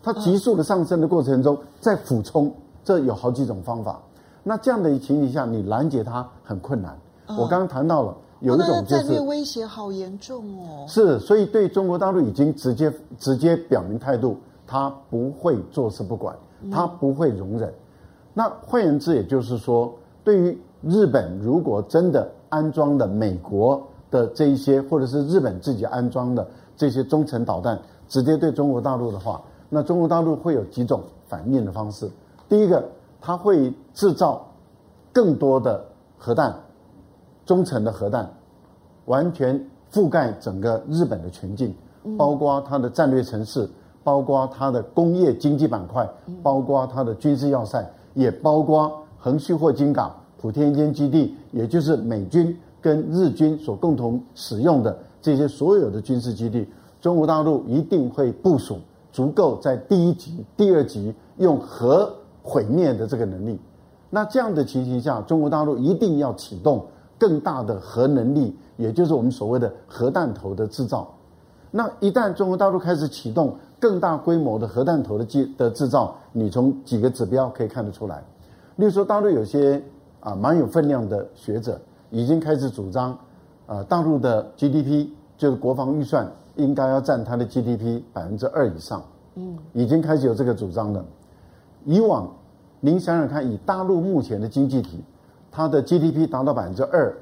它急速的上升的过程中再俯冲，这有好几种方法。那这样的情形下，你拦截它很困难。我刚刚谈到了。有一种就是、战略威胁好严重哦，是，所以对中国大陆已经直接直接表明态度，他不会坐视不管，他不会容忍。嗯、那换言之，也就是说，对于日本如果真的安装了美国的这一些，或者是日本自己安装的这些中程导弹，直接对中国大陆的话，那中国大陆会有几种反应的方式。第一个，它会制造更多的核弹。中程的核弹，完全覆盖整个日本的全境，包括它的战略城市，包括它的工业经济板块，包括它的军事要塞，也包括横须贺金港、普天间基地，也就是美军跟日军所共同使用的这些所有的军事基地。中国大陆一定会部署足够在第一级、第二级用核毁灭的这个能力。那这样的情形下，中国大陆一定要启动。更大的核能力，也就是我们所谓的核弹头的制造。那一旦中国大陆开始启动更大规模的核弹头的制的制造，你从几个指标可以看得出来。例如说，大陆有些啊蛮有分量的学者已经开始主张，啊大陆的 GDP 就是国防预算应该要占它的 GDP 百分之二以上。嗯，已经开始有这个主张了。以往您想想看，以大陆目前的经济体。它的 GDP 达到百分之二，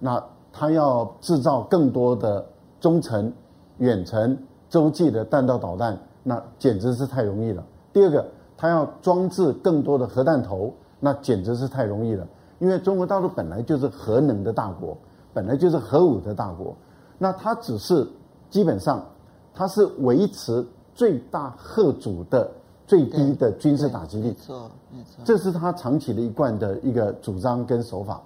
那它要制造更多的中程、远程、洲际的弹道导弹，那简直是太容易了。第二个，它要装置更多的核弹头，那简直是太容易了。因为中国大陆本来就是核能的大国，本来就是核武的大国，那它只是基本上它是维持最大核主的。最低的军事打击力，没错，没错，这是它长期的一贯的一个主张跟手法。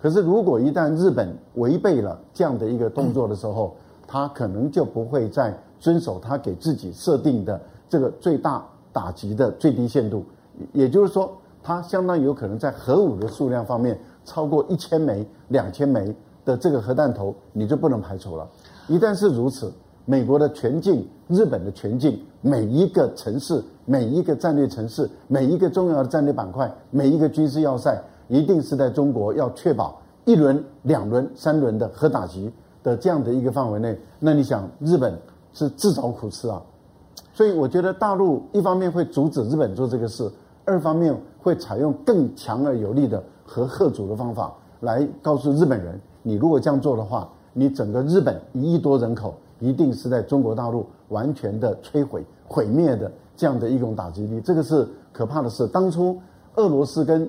可是，如果一旦日本违背了这样的一个动作的时候，他可能就不会再遵守他给自己设定的这个最大打击的最低限度。也就是说，它相当有可能在核武的数量方面超过一千枚、两千枚的这个核弹头，你就不能排除了。一旦是如此，美国的全境、日本的全境，每一个城市。每一个战略城市，每一个重要的战略板块，每一个军事要塞，一定是在中国要确保一轮、两轮、三轮的核打击的这样的一个范围内。那你想，日本是自找苦吃啊！所以我觉得大陆一方面会阻止日本做这个事，二方面会采用更强而有力的核吓阻的方法来告诉日本人：你如果这样做的话，你整个日本一亿多人口一定是在中国大陆完全的摧毁、毁灭的。这样的一种打击力，这个是可怕的事。当初俄罗斯跟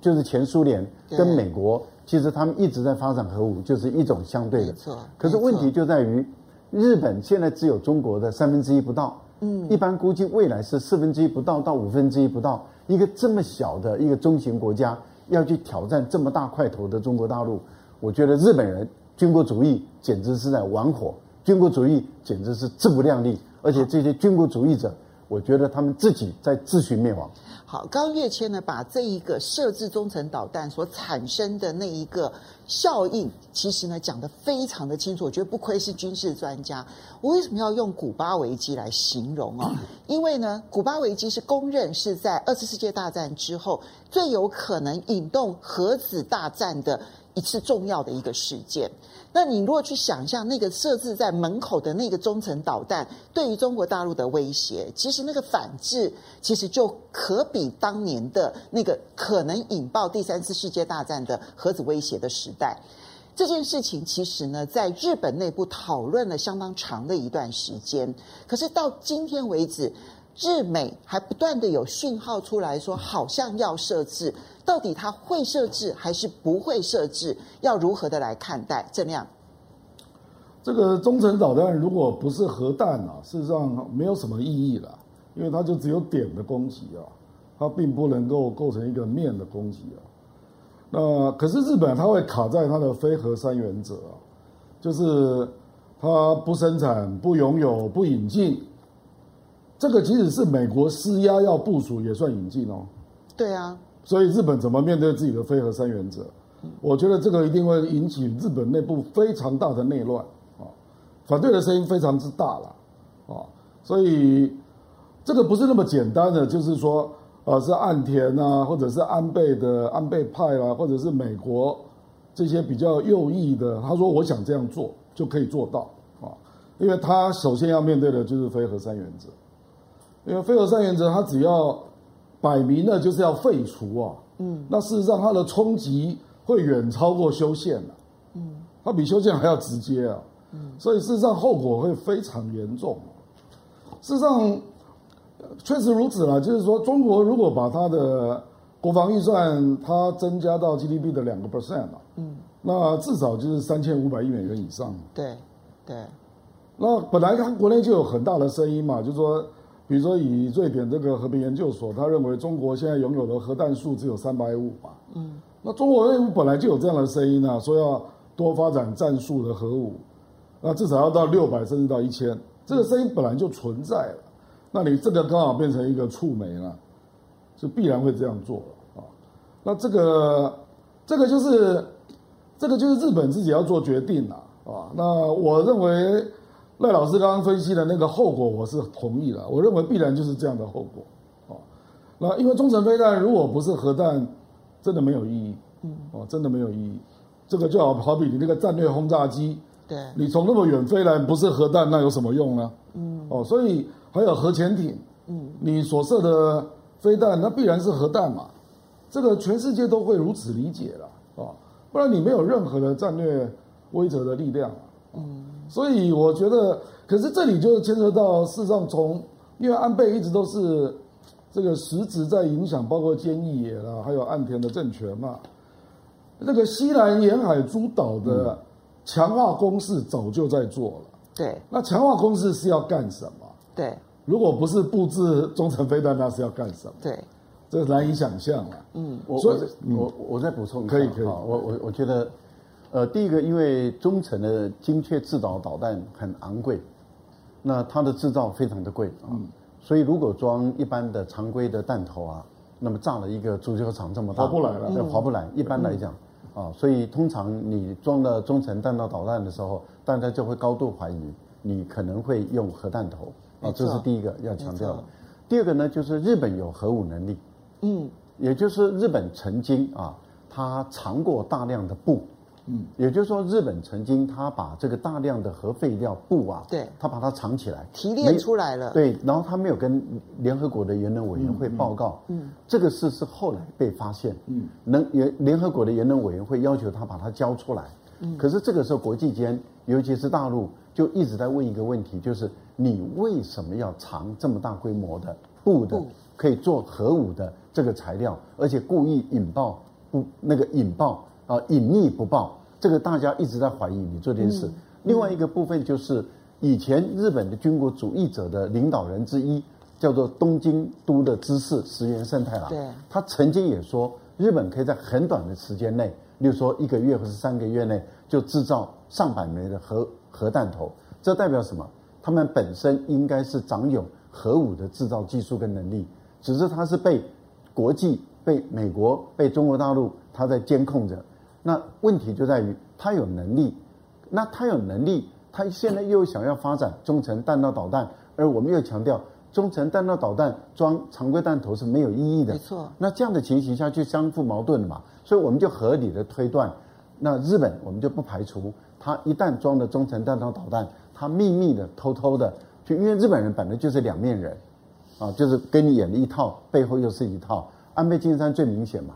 就是前苏联跟美国，其实他们一直在发展核武，就是一种相对的。没错。可是问题就在于，日本现在只有中国的三分之一不到。嗯。一般估计未来是四分之一不到到五分之一不到。一个这么小的一个中型国家要去挑战这么大块头的中国大陆，我觉得日本人军国主义简直是在玩火，军国主义简直是自不量力，而且这些军国主义者。我觉得他们自己在自寻灭亡。好，刚刚岳谦呢，把这一个设置中程导弹所产生的那一个效应，其实呢讲得非常的清楚。我觉得不愧是军事专家。我为什么要用古巴危机来形容啊？因为呢，古巴危机是公认是在二次世界大战之后最有可能引动核子大战的一次重要的一个事件。那你如果去想象那个设置在门口的那个中程导弹对于中国大陆的威胁，其实那个反制其实就可比当年的那个可能引爆第三次世界大战的核子威胁的时代。这件事情其实呢，在日本内部讨论了相当长的一段时间，可是到今天为止，日美还不断的有讯号出来说，好像要设置。到底他会设置还是不会设置？要如何的来看待？郑亮，这个中程导弹如果不是核弹啊，事实上没有什么意义了，因为它就只有点的攻击啊，它并不能够构成一个面的攻击啊。那可是日本它会卡在它的非核三原则啊，就是它不生产、不拥有、不引进。这个即使是美国施压要部署，也算引进哦。对啊。所以日本怎么面对自己的非核三原则？我觉得这个一定会引起日本内部非常大的内乱啊，反对的声音非常之大了啊，所以这个不是那么简单的，就是说。啊，是岸田啊，或者是安倍的安倍派啦、啊，或者是美国这些比较右翼的，他说我想这样做就可以做到啊，因为他首先要面对的就是非核三原则，因为非核三原则它只要摆明了就是要废除啊，嗯，那事实上它的冲击会远超过修宪了，嗯，它比修宪还要直接啊，嗯，所以事实上后果会非常严重，事实上。确实如此啦，就是说，中国如果把它的国防预算它增加到 GDP 的两个 percent 嘛，嗯，那至少就是三千五百亿美元以上。对，对。那本来它国内就有很大的声音嘛，就是说，比如说以瑞典这个和平研究所，他认为中国现在拥有的核弹数只有三百五嘛，嗯，那中国内部本来就有这样的声音啊，说要多发展战术的核武，那至少要到六百甚至到一千，这个声音本来就存在了。那你这个刚好变成一个触媒了，就必然会这样做了啊。那这个这个就是这个就是日本自己要做决定了啊。那我认为赖老师刚刚分析的那个后果，我是同意的。我认为必然就是这样的后果啊。那因为中程飞弹如果不是核弹，真的没有意义，嗯，哦，真的没有意义。这个就好好比你那个战略轰炸机，对，你从那么远飞来不是核弹，那有什么用呢？嗯，哦，所以。还有核潜艇，嗯，你所射的飞弹，那必然是核弹嘛？这个全世界都会如此理解了啊，不然你没有任何的战略威慑的力量，嗯，所以我觉得，可是这里就牵扯到，事实上从因为安倍一直都是这个实质在影响，包括菅义伟啦，还有岸田的政权嘛，那个西南沿海诸岛的强化攻势早就在做了，对，那强化攻势是要干什么？对，如果不是布置中程飞弹，那是要干什么？对，这难以想象了。嗯，我我我我再补充一下，可以可以。我我我觉得，呃，第一个，因为中程的精确制导导弹很昂贵，那它的制造非常的贵啊，所以如果装一般的常规的弹头啊，那么炸了一个足球场这么大，划不来了，划不来。一般来讲啊，所以通常你装了中程弹道导弹的时候，大家就会高度怀疑你可能会用核弹头。啊，这是第一个要强调的。第二个呢，就是日本有核武能力，嗯，也就是日本曾经啊，他藏过大量的布，嗯，也就是说，日本曾经他把这个大量的核废料布啊，对，他把它藏起来，提炼出来了，对，然后他没有跟联合国的原能委员会报告，嗯，这个事是后来被发现，嗯，能联联合国的原能委员会要求他把它交出来，嗯，可是这个时候国际间，尤其是大陆，就一直在问一个问题，就是。你为什么要藏这么大规模的布的可以做核武的这个材料，而且故意引爆不那个引爆啊隐匿不报，这个大家一直在怀疑你做这件事。另外一个部分就是以前日本的军国主义者的领导人之一叫做东京都的知事石原慎太郎，对，他曾经也说日本可以在很短的时间内，例如说一个月或是三个月内就制造上百枚的核核弹头，这代表什么？他们本身应该是掌有核武的制造技术跟能力，只是他是被国际、被美国、被中国大陆他在监控着。那问题就在于他有能力，那他有能力，他现在又想要发展中程弹道导弹，而我们又强调中程弹道导弹装常规弹头是没有意义的。没错。那这样的情形下去相互矛盾了嘛，所以我们就合理的推断，那日本我们就不排除他一旦装了中程弹道导弹。他秘密的、偷偷的，就因为日本人本来就是两面人，啊，就是跟你演了一套，背后又是一套。安倍晋三最明显嘛，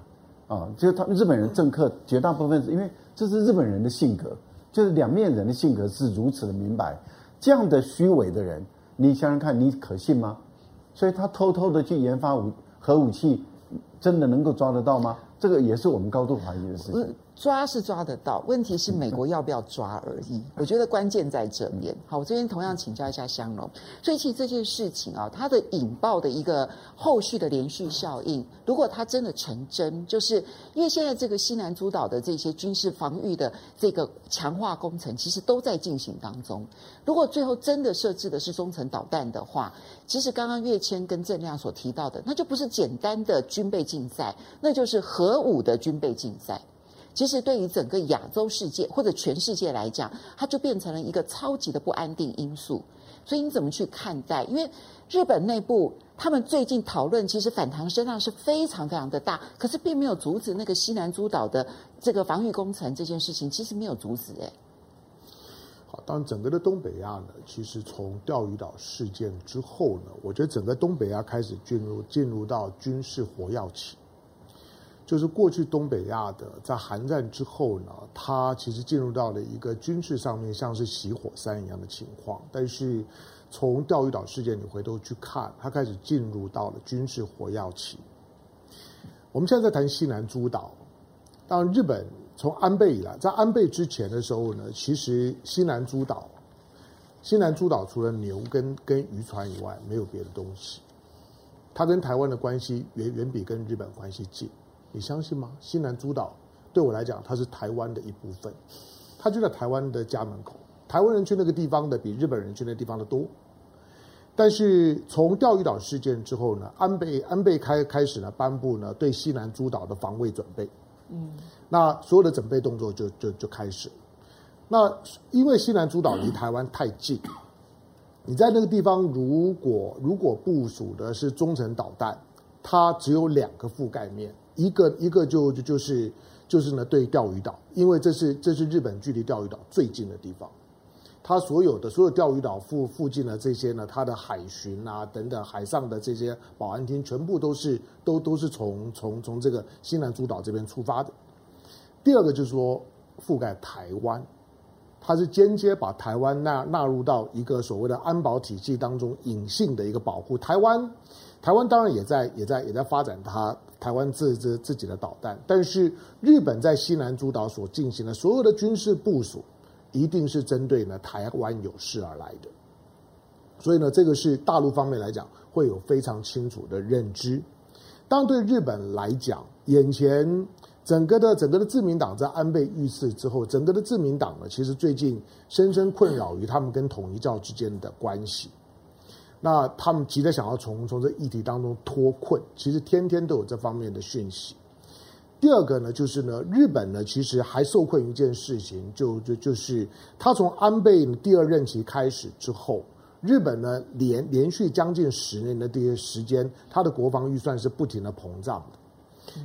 啊，就是他们日本人政客绝大部分是因为这是日本人的性格，就是两面人的性格是如此的明白。这样的虚伪的人，你想想看，你可信吗？所以他偷偷的去研发武核武器，真的能够抓得到吗？这个也是我们高度怀疑的事情。抓是抓得到，问题是美国要不要抓而已。我觉得关键在这边。好，我这边同样请教一下香龙。所以其实这件事情啊，它的引爆的一个后续的连续效应，如果它真的成真，就是因为现在这个西南诸岛的这些军事防御的这个强化工程，其实都在进行当中。如果最后真的设置的是中程导弹的话，其实刚刚跃迁跟郑亮所提到的，那就不是简单的军备竞赛，那就是核武的军备竞赛。其实对于整个亚洲世界或者全世界来讲，它就变成了一个超级的不安定因素。所以你怎么去看待？因为日本内部他们最近讨论，其实反弹声浪是非常非常的大，可是并没有阻止那个西南诸岛的这个防御工程这件事情，其实没有阻止哎。好，当整个的东北亚呢，其实从钓鱼岛事件之后呢，我觉得整个东北亚开始进入进入到军事火药期。就是过去东北亚的，在韩战之后呢，它其实进入到了一个军事上面像是洗火山一样的情况。但是从钓鱼岛事件你回头去看，它开始进入到了军事火药期。我们现在在谈西南诸岛，当然日本从安倍以来，在安倍之前的时候呢，其实西南诸岛，西南诸岛除了牛跟跟渔船以外，没有别的东西。它跟台湾的关系远远比跟日本关系近。你相信吗？西南诸岛对我来讲，它是台湾的一部分，它就在台湾的家门口。台湾人去那个地方的比日本人去那个地方的多。但是从钓鱼岛事件之后呢，安倍安倍开开始呢颁布呢对西南诸岛的防卫准备。嗯，那所有的准备动作就就就开始。那因为西南诸岛离台湾太近，你在那个地方如果如果部署的是中程导弹，它只有两个覆盖面。一个一个就就就是就是呢，对钓鱼岛，因为这是这是日本距离钓鱼岛最近的地方，它所有的所有钓鱼岛附附近的这些呢，它的海巡啊等等海上的这些保安厅，全部都是都都是从从从这个西南诸岛这边出发的。第二个就是说覆盖台湾，它是间接把台湾纳纳入到一个所谓的安保体系当中，隐性的一个保护。台湾台湾当然也在也在也在发展它。台湾自自自己的导弹，但是日本在西南诸岛所进行的所有的军事部署，一定是针对呢台湾有事而来的。所以呢，这个是大陆方面来讲会有非常清楚的认知。当对日本来讲，眼前整个的整个的自民党在安倍遇刺之后，整个的自民党呢，其实最近深深困扰于他们跟统一教之间的关系。那他们急着想要从从这议题当中脱困，其实天天都有这方面的讯息。第二个呢，就是呢，日本呢其实还受困于一件事情，就就就是他从安倍第二任期开始之后，日本呢连连续将近十年的这些时间，他的国防预算是不停的膨胀的。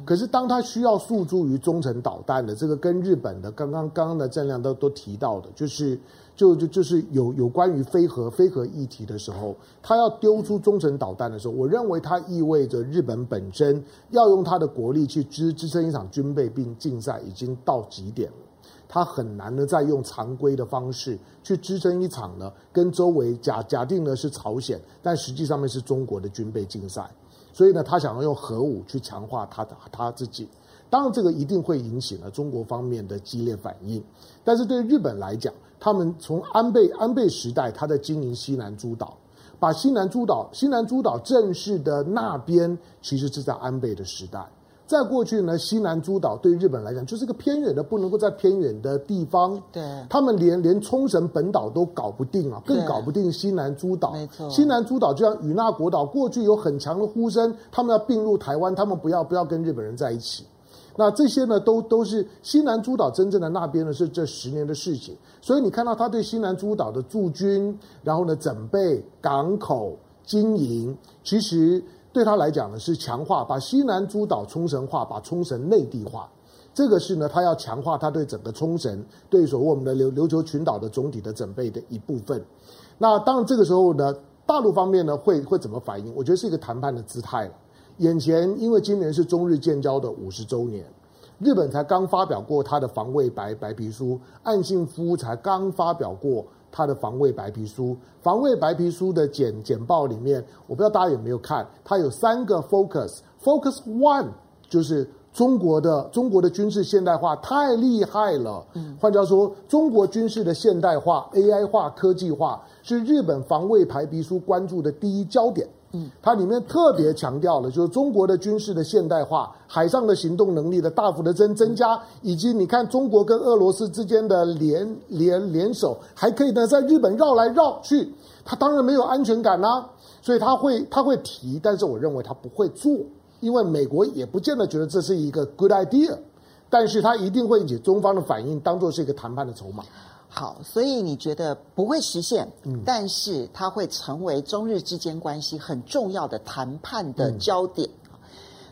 可是当他需要诉诸于中程导弹的这个，跟日本的刚刚刚刚的正亮都都提到的，就是。就就就是有有关于非核非核议题的时候，他要丢出中程导弹的时候，我认为它意味着日本本身要用它的国力去支支撑一场军备并竞赛已经到极点了，他很难的再用常规的方式去支撑一场呢，跟周围假假定呢是朝鲜，但实际上面是中国的军备竞赛，所以呢，他想要用核武去强化他的他自己。当然，这个一定会引起了中国方面的激烈反应。但是对日本来讲，他们从安倍安倍时代，他在经营西南诸岛，把西南诸岛西南诸岛正式的那边，其实是在安倍的时代。再过去呢，西南诸岛对日本来讲就是个偏远的，不能够在偏远的地方。对，他们连连冲绳本岛都搞不定啊，更搞不定西南诸岛。没错，西南诸岛就像与那国岛，过去有很强的呼声，他们要并入台湾，他们不要不要跟日本人在一起。那这些呢，都都是西南诸岛真正的那边呢，是这十年的事情。所以你看到他对西南诸岛的驻军，然后呢，整备港口经营，其实对他来讲呢，是强化，把西南诸岛冲绳化，把冲绳内地化。这个是呢，他要强化他对整个冲绳，对所谓我们的琉琉球群岛的总体的准备的一部分。那当然这个时候呢，大陆方面呢，会会怎么反应？我觉得是一个谈判的姿态了。眼前，因为今年是中日建交的五十周年，日本才刚发表过他的防卫白白皮书，岸信夫才刚发表过他的防卫白皮书。防卫白皮书的简简报里面，我不知道大家有没有看，它有三个 focus，focus one 就是中国的中国的军事现代化太厉害了。嗯，换句话说，中国军事的现代化、AI 化、科技化是日本防卫白皮书关注的第一焦点。它里面特别强调了，就是中国的军事的现代化、海上的行动能力的大幅的增增加，以及你看中国跟俄罗斯之间的联联联手，还可以呢在日本绕来绕去，他当然没有安全感啦、所以他会他会提，但是我认为他不会做，因为美国也不见得觉得这是一个 good idea，但是他一定会引起中方的反应，当做是一个谈判的筹码。好，所以你觉得不会实现，嗯，但是它会成为中日之间关系很重要的谈判的焦点。嗯、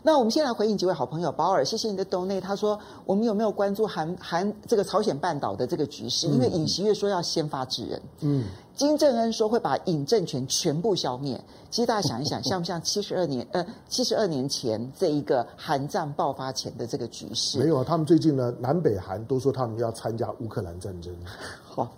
那我们先来回应几位好朋友，保尔，谢谢你的 donate。他说，我们有没有关注韩韩这个朝鲜半岛的这个局势？嗯、因为尹锡悦说要先发制人，嗯。金正恩说会把尹政权全部消灭。其实大家想一想，像不像七十二年呃七十二年前这一个韩战爆发前的这个局势？没有啊，他们最近呢，南北韩都说他们要参加乌克兰战争。好，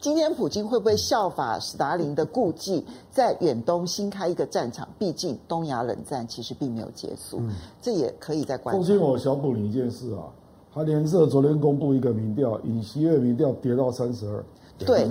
今天普京会不会效法斯大林的故伎，在远东新开一个战场？毕竟东亚冷战其实并没有结束，嗯、这也可以再关注。奉劝我小补你一件事啊，韩联社昨天公布一个民调，尹锡悦民调跌到三十二。对，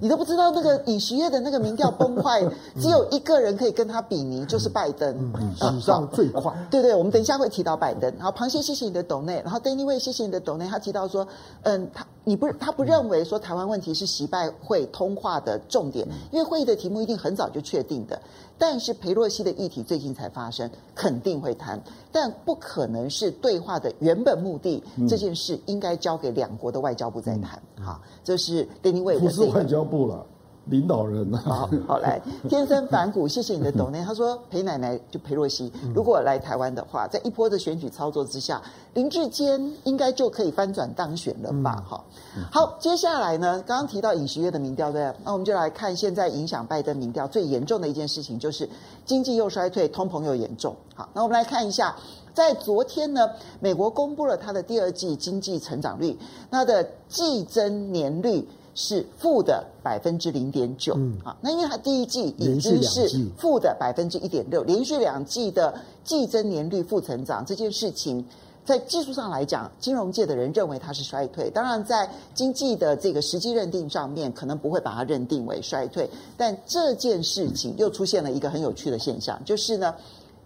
你都不知道那个尹锡悦的那个民调崩坏，只有一个人可以跟他比拟，就是拜登，史上最快。对对，我们等一下会提到拜登。好，螃蟹，谢谢你的抖内，然后 Danny 会谢谢你的抖内，他提到说，嗯，他你不他不认为说台湾问题是习拜会通话的重点，因为会议的题目一定很早就确定的。但是裴洛西的议题最近才发生，肯定会谈，但不可能是对话的原本目的。嗯、这件事应该交给两国的外交部再谈。嗯、好，这是丁宁伟的。不是外交部了。领导人啊，好，好来，天生反骨，谢谢你的懂内。他说裴奶奶就裴若曦，如果来台湾的话，在一波的选举操作之下，林志坚应该就可以翻转当选了吧？好，好，接下来呢，刚刚提到尹锡悦的民调，对，那我们就来看现在影响拜登民调最严重的一件事情，就是经济又衰退，通膨又严重。好，那我们来看一下，在昨天呢，美国公布了它的第二季经济成长率，它的季增年率。是负的百分之零点九啊，那因为它第一季已经是负的百分之一点六，连续两季的季增年率负成长这件事情，在技术上来讲，金融界的人认为它是衰退。当然，在经济的这个实际认定上面，可能不会把它认定为衰退。但这件事情又出现了一个很有趣的现象，就是呢，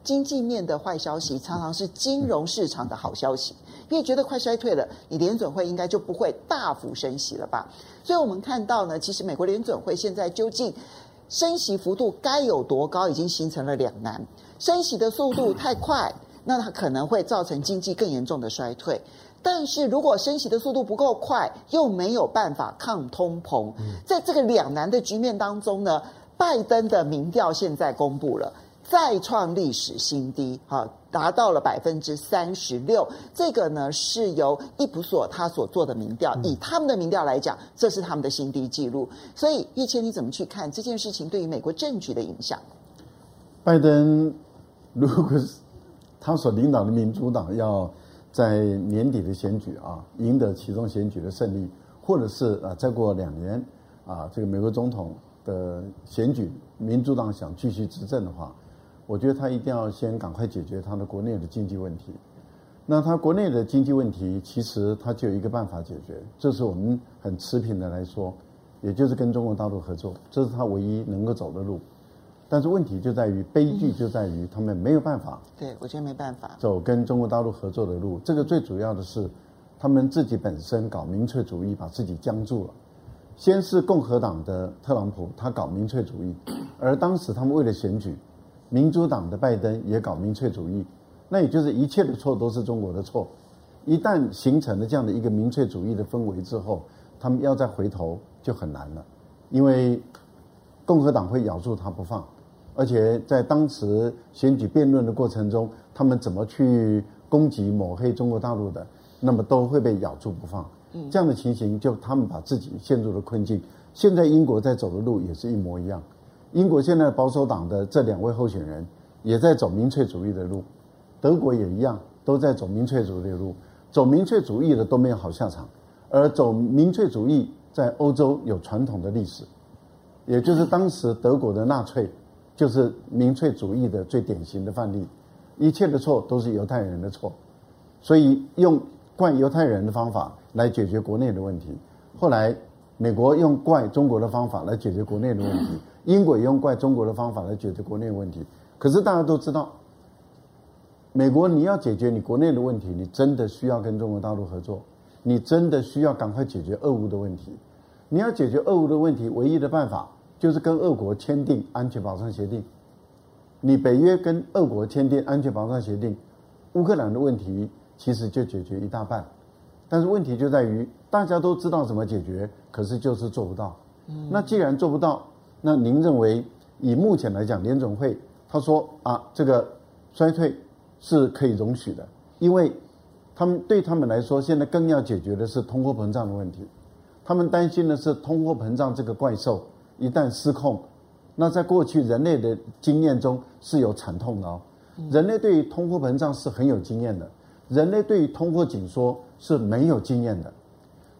经济面的坏消息常常是金融市场的好消息。因为觉得快衰退了，你联准会应该就不会大幅升息了吧？所以我们看到呢，其实美国联准会现在究竟升息幅度该有多高，已经形成了两难。升息的速度太快，那它可能会造成经济更严重的衰退；但是如果升息的速度不够快，又没有办法抗通膨，在这个两难的局面当中呢，拜登的民调现在公布了。再创历史新低，哈，达到了百分之三十六。这个呢是由易普所他所做的民调，以他们的民调来讲，这是他们的新低记录。所以，玉谦你怎么去看这件事情对于美国政局的影响？拜登如果是他所领导的民主党要在年底的选举啊赢得其中选举的胜利，或者是啊再过两年啊这个美国总统的选举，民主党想继续执政的话。我觉得他一定要先赶快解决他的国内的经济问题。那他国内的经济问题，其实他就有一个办法解决，这是我们很持平的来说，也就是跟中国大陆合作，这是他唯一能够走的路。但是问题就在于，悲剧就在于他们没有办法。对，我觉得没办法走跟中国大陆合作的路。这个最主要的是，他们自己本身搞民粹主义，把自己僵住了。先是共和党的特朗普，他搞民粹主义，而当时他们为了选举。民主党的拜登也搞民粹主义，那也就是一切的错都是中国的错。一旦形成了这样的一个民粹主义的氛围之后，他们要再回头就很难了，因为共和党会咬住他不放，而且在当时选举辩论的过程中，他们怎么去攻击抹黑中国大陆的，那么都会被咬住不放。这样的情形就他们把自己陷入了困境。现在英国在走的路也是一模一样。英国现在保守党的这两位候选人也在走民粹主义的路，德国也一样，都在走民粹主义的路。走民粹主义的都没有好下场，而走民粹主义在欧洲有传统的历史，也就是当时德国的纳粹就是民粹主义的最典型的范例。一切的错都是犹太人的错，所以用怪犹太人的方法来解决国内的问题。后来美国用怪中国的方法来解决国内的问题，英国也用怪中国的方法来解决国内问题。可是大家都知道，美国你要解决你国内的问题，你真的需要跟中国大陆合作，你真的需要赶快解决俄乌的问题。你要解决俄乌的问题，唯一的办法就是跟俄国签订安全保障协定。你北约跟俄国签订安全保障协定，乌克兰的问题其实就解决一大半。但是问题就在于，大家都知道怎么解决，可是就是做不到。那既然做不到，那您认为以目前来讲，联总会他说啊，这个衰退是可以容许的，因为他们对他们来说，现在更要解决的是通货膨胀的问题。他们担心的是通货膨胀这个怪兽一旦失控，那在过去人类的经验中是有惨痛的哦。人类对于通货膨胀是很有经验的，人类对于通货紧缩是没有经验的，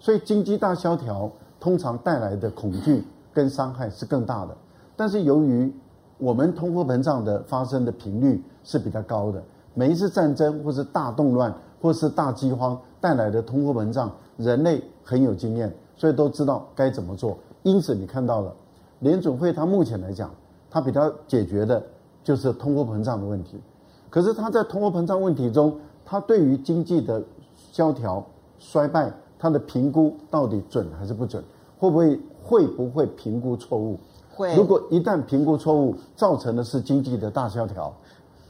所以经济大萧条通常带来的恐惧跟伤害是更大的。但是由于我们通货膨胀的发生的频率是比较高的，每一次战争或是大动乱或是大饥荒带来的通货膨胀，人类很有经验。所以都知道该怎么做，因此你看到了联准会，它目前来讲，它比较解决的就是通货膨胀的问题。可是它在通货膨胀问题中，它对于经济的萧条衰败，它的评估到底准还是不准？会不会会不会评估错误？会。如果一旦评估错误，造成的是经济的大萧条，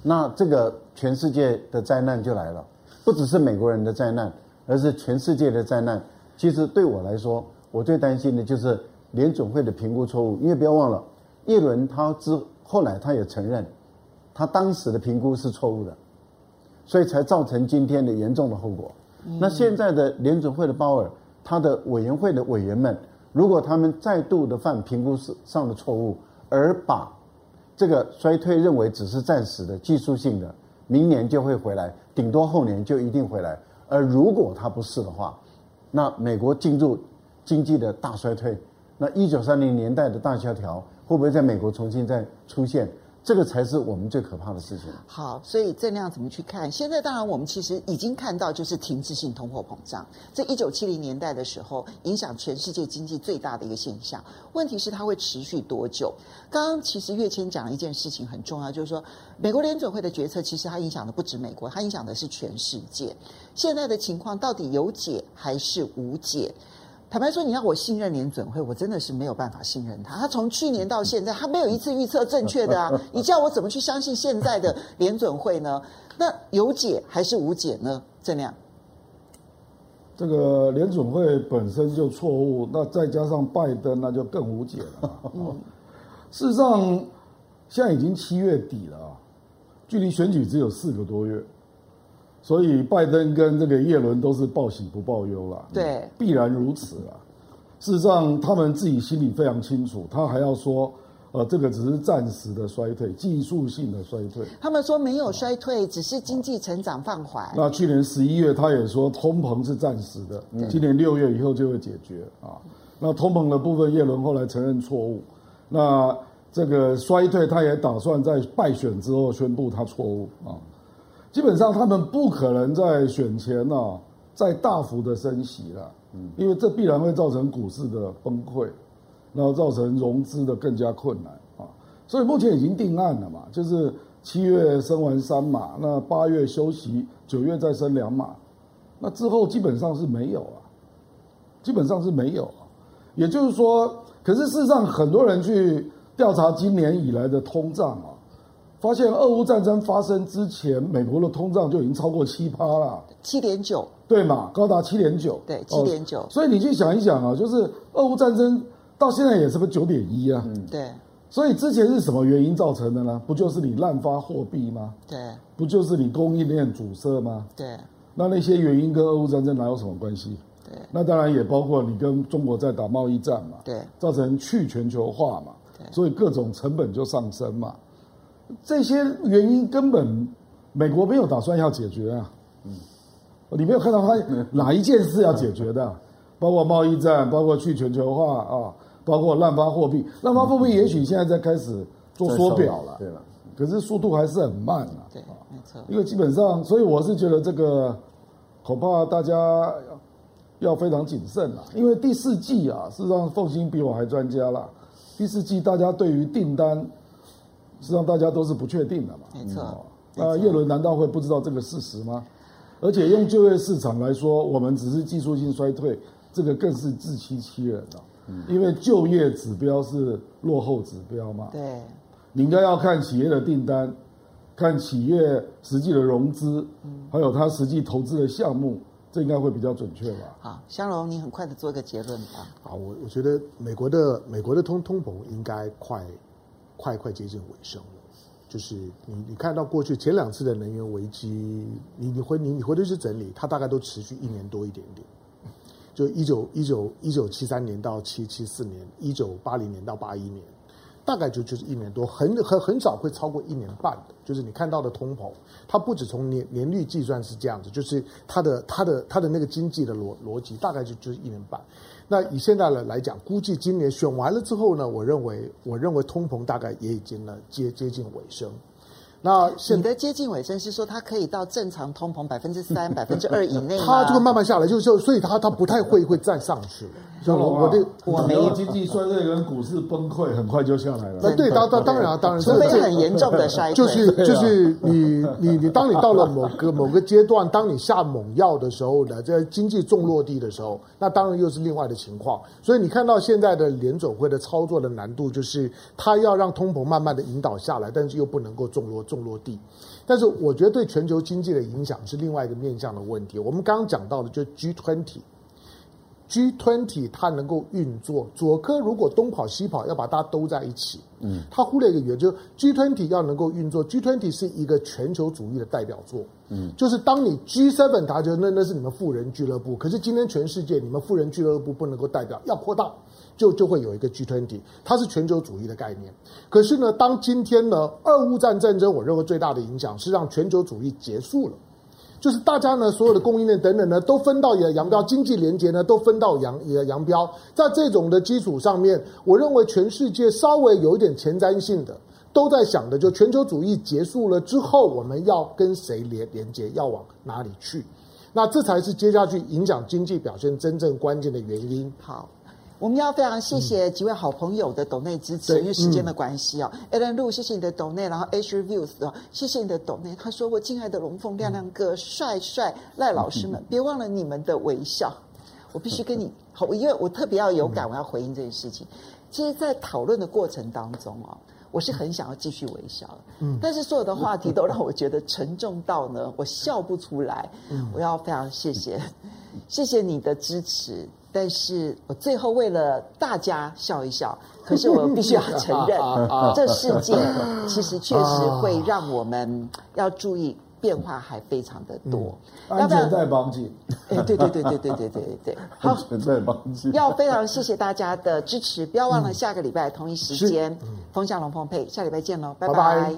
那这个全世界的灾难就来了，不只是美国人的灾难，而是全世界的灾难。其实对我来说，我最担心的就是联准会的评估错误。因为不要忘了，耶伦他之后来他也承认，他当时的评估是错误的，所以才造成今天的严重的后果。那现在的联准会的鲍尔，他的委员会的委员们，如果他们再度的犯评估上的错误，而把这个衰退认为只是暂时的、技术性的，明年就会回来，顶多后年就一定回来。而如果它不是的话，那美国进入经济的大衰退，那一九三零年代的大萧条会不会在美国重新再出现？这个才是我们最可怕的事情。好，所以这样怎么去看？现在当然我们其实已经看到，就是停滞性通货膨胀，在一九七零年代的时候，影响全世界经济最大的一个现象。问题是它会持续多久？刚刚其实跃谦讲了一件事情很重要，就是说美国联准会的决策其实它影响的不止美国，它影响的是全世界。现在的情况到底有解还是无解？坦白说，你要我信任联准会，我真的是没有办法信任他。他从去年到现在，他没有一次预测正确的啊！你叫我怎么去相信现在的联准会呢？那有解还是无解呢？郑亮，这个联准会本身就错误，那再加上拜登，那就更无解了。嗯，事实上，现在已经七月底了啊，距离选举只有四个多月。所以拜登跟这个叶伦都是报喜不报忧了，对，必然如此啊。事实上，他们自己心里非常清楚，他还要说，呃，这个只是暂时的衰退，技术性的衰退。他们说没有衰退，只是经济成长放缓。那去年十一月，他也说通膨是暂时的，今年六月以后就会解决啊。那通膨的部分，叶伦后来承认错误。那这个衰退，他也打算在败选之后宣布他错误啊。基本上他们不可能在选前呢、啊、再大幅的升息了，嗯，因为这必然会造成股市的崩溃，然后造成融资的更加困难啊。所以目前已经定案了嘛，就是七月升完三码，那八月休息，九月再升两码，那之后基本上是没有啊，基本上是没有啊。也就是说，可是事实上很多人去调查今年以来的通胀啊。发现俄乌战争发生之前，美国的通胀就已经超过七趴了，七点九，对嘛？高达七点九，对，七点九。所以你去想一想啊，就是俄乌战争到现在也是不九点一啊？嗯，对。所以之前是什么原因造成的呢？不就是你滥发货币吗？对。不就是你供应链阻塞吗？对。那那些原因跟俄乌战争哪有什么关系？对。那当然也包括你跟中国在打贸易战嘛，对，造成去全球化嘛，对，所以各种成本就上升嘛。这些原因根本美国没有打算要解决啊，嗯，你没有看到他哪一件事要解决的，包括贸易战，包括去全球化啊，包括滥发货币，滥发货币也许现在在开始做缩表了，对了，可是速度还是很慢啊，对，没错，因为基本上，所以我是觉得这个恐怕大家要非常谨慎了，因为第四季啊，事实上凤馨比我还专家了。第四季大家对于订单，实际上大家都是不确定的嘛。没错。那叶伦难道会不知道这个事实吗？而且用就业市场来说，我们只是技术性衰退，这个更是自欺欺人了。因为就业指标是落后指标嘛。对。你应该要看企业的订单，看企业实际的融资，还有它实际投资的项目，这应该会比较准确吧？好，香龙，你很快的做一个结论吧。好，我我觉得美国的美国的通通膨应该快快快接近尾声了。就是你你看到过去前两次的能源危机，你你回你你回头去整理，它大概都持续一年多一点点。就一九一九一九七三年到七七四年，一九八零年到八一年。大概就就是一年多，很很很少会超过一年半的。就是你看到的通膨，它不止从年年率计算是这样子，就是它的它的它的那个经济的逻逻辑，大概就就是一年半。那以现在来来讲，估计今年选完了之后呢，我认为我认为通膨大概也已经呢接接近尾声。那你的接近尾声是说它可以到正常通膨百分之三、百分之二以内？它就会慢慢下来，就是就所以它它不太会会再上去。像我我的我没有经济衰退跟股市崩溃，很快就下来了。那对，当当当然当然，除非很严重的衰退，就是 就是你你你，当你到了某个某个阶段，当你下猛药的时候呢，在经济重落地的时候，那当然又是另外的情况。所以你看到现在的联总会的操作的难度，就是它要让通膨慢慢的引导下来，但是又不能够重落重落地。但是我觉得对全球经济的影响是另外一个面向的问题。我们刚刚讲到的就 G20。G20 它能够运作，佐科如果东跑西跑，要把大家兜在一起。嗯，他忽略一个原因，就是 G20 要能够运作，G20 是一个全球主义的代表作。嗯，就是当你 G7，它就那那是你们富人俱乐部，可是今天全世界你们富人俱乐部不能够代表，要扩大，就就会有一个 G20，它是全球主义的概念。可是呢，当今天呢，俄乌战战争，我认为最大的影响是让全球主义结束了。就是大家呢，所有的供应链等等呢，都分道扬镳，经济连接呢，都分道扬也扬镳。在这种的基础上面，我认为全世界稍微有一点前瞻性的，都在想的，就全球主义结束了之后，我们要跟谁连连接，要往哪里去？那这才是接下去影响经济表现真正关键的原因。好。我们要非常谢谢几位好朋友的抖内支持，因为时间的关系啊。Alan Lu，谢谢你的抖内，然后 H Reviews 啊，谢谢你的抖内。他说：“我亲爱的龙凤亮亮哥，帅帅赖老师们，别忘了你们的微笑。”我必须跟你好，因为我特别要有感，我要回应这件事情。其实，在讨论的过程当中啊，我是很想要继续微笑的，嗯，但是所有的话题都让我觉得沉重到呢，我笑不出来。我要非常谢谢，谢谢你的支持。但是我最后为了大家笑一笑，可是我必须要承认，这世界其实确实会让我们要注意变化还非常的多。安全带绑紧，哎，对对对对对对对对。对，好，安全带绑紧。要非常谢谢大家的支持，不要忘了下个礼拜同一时间，风向龙凤配，下礼拜见喽，拜拜。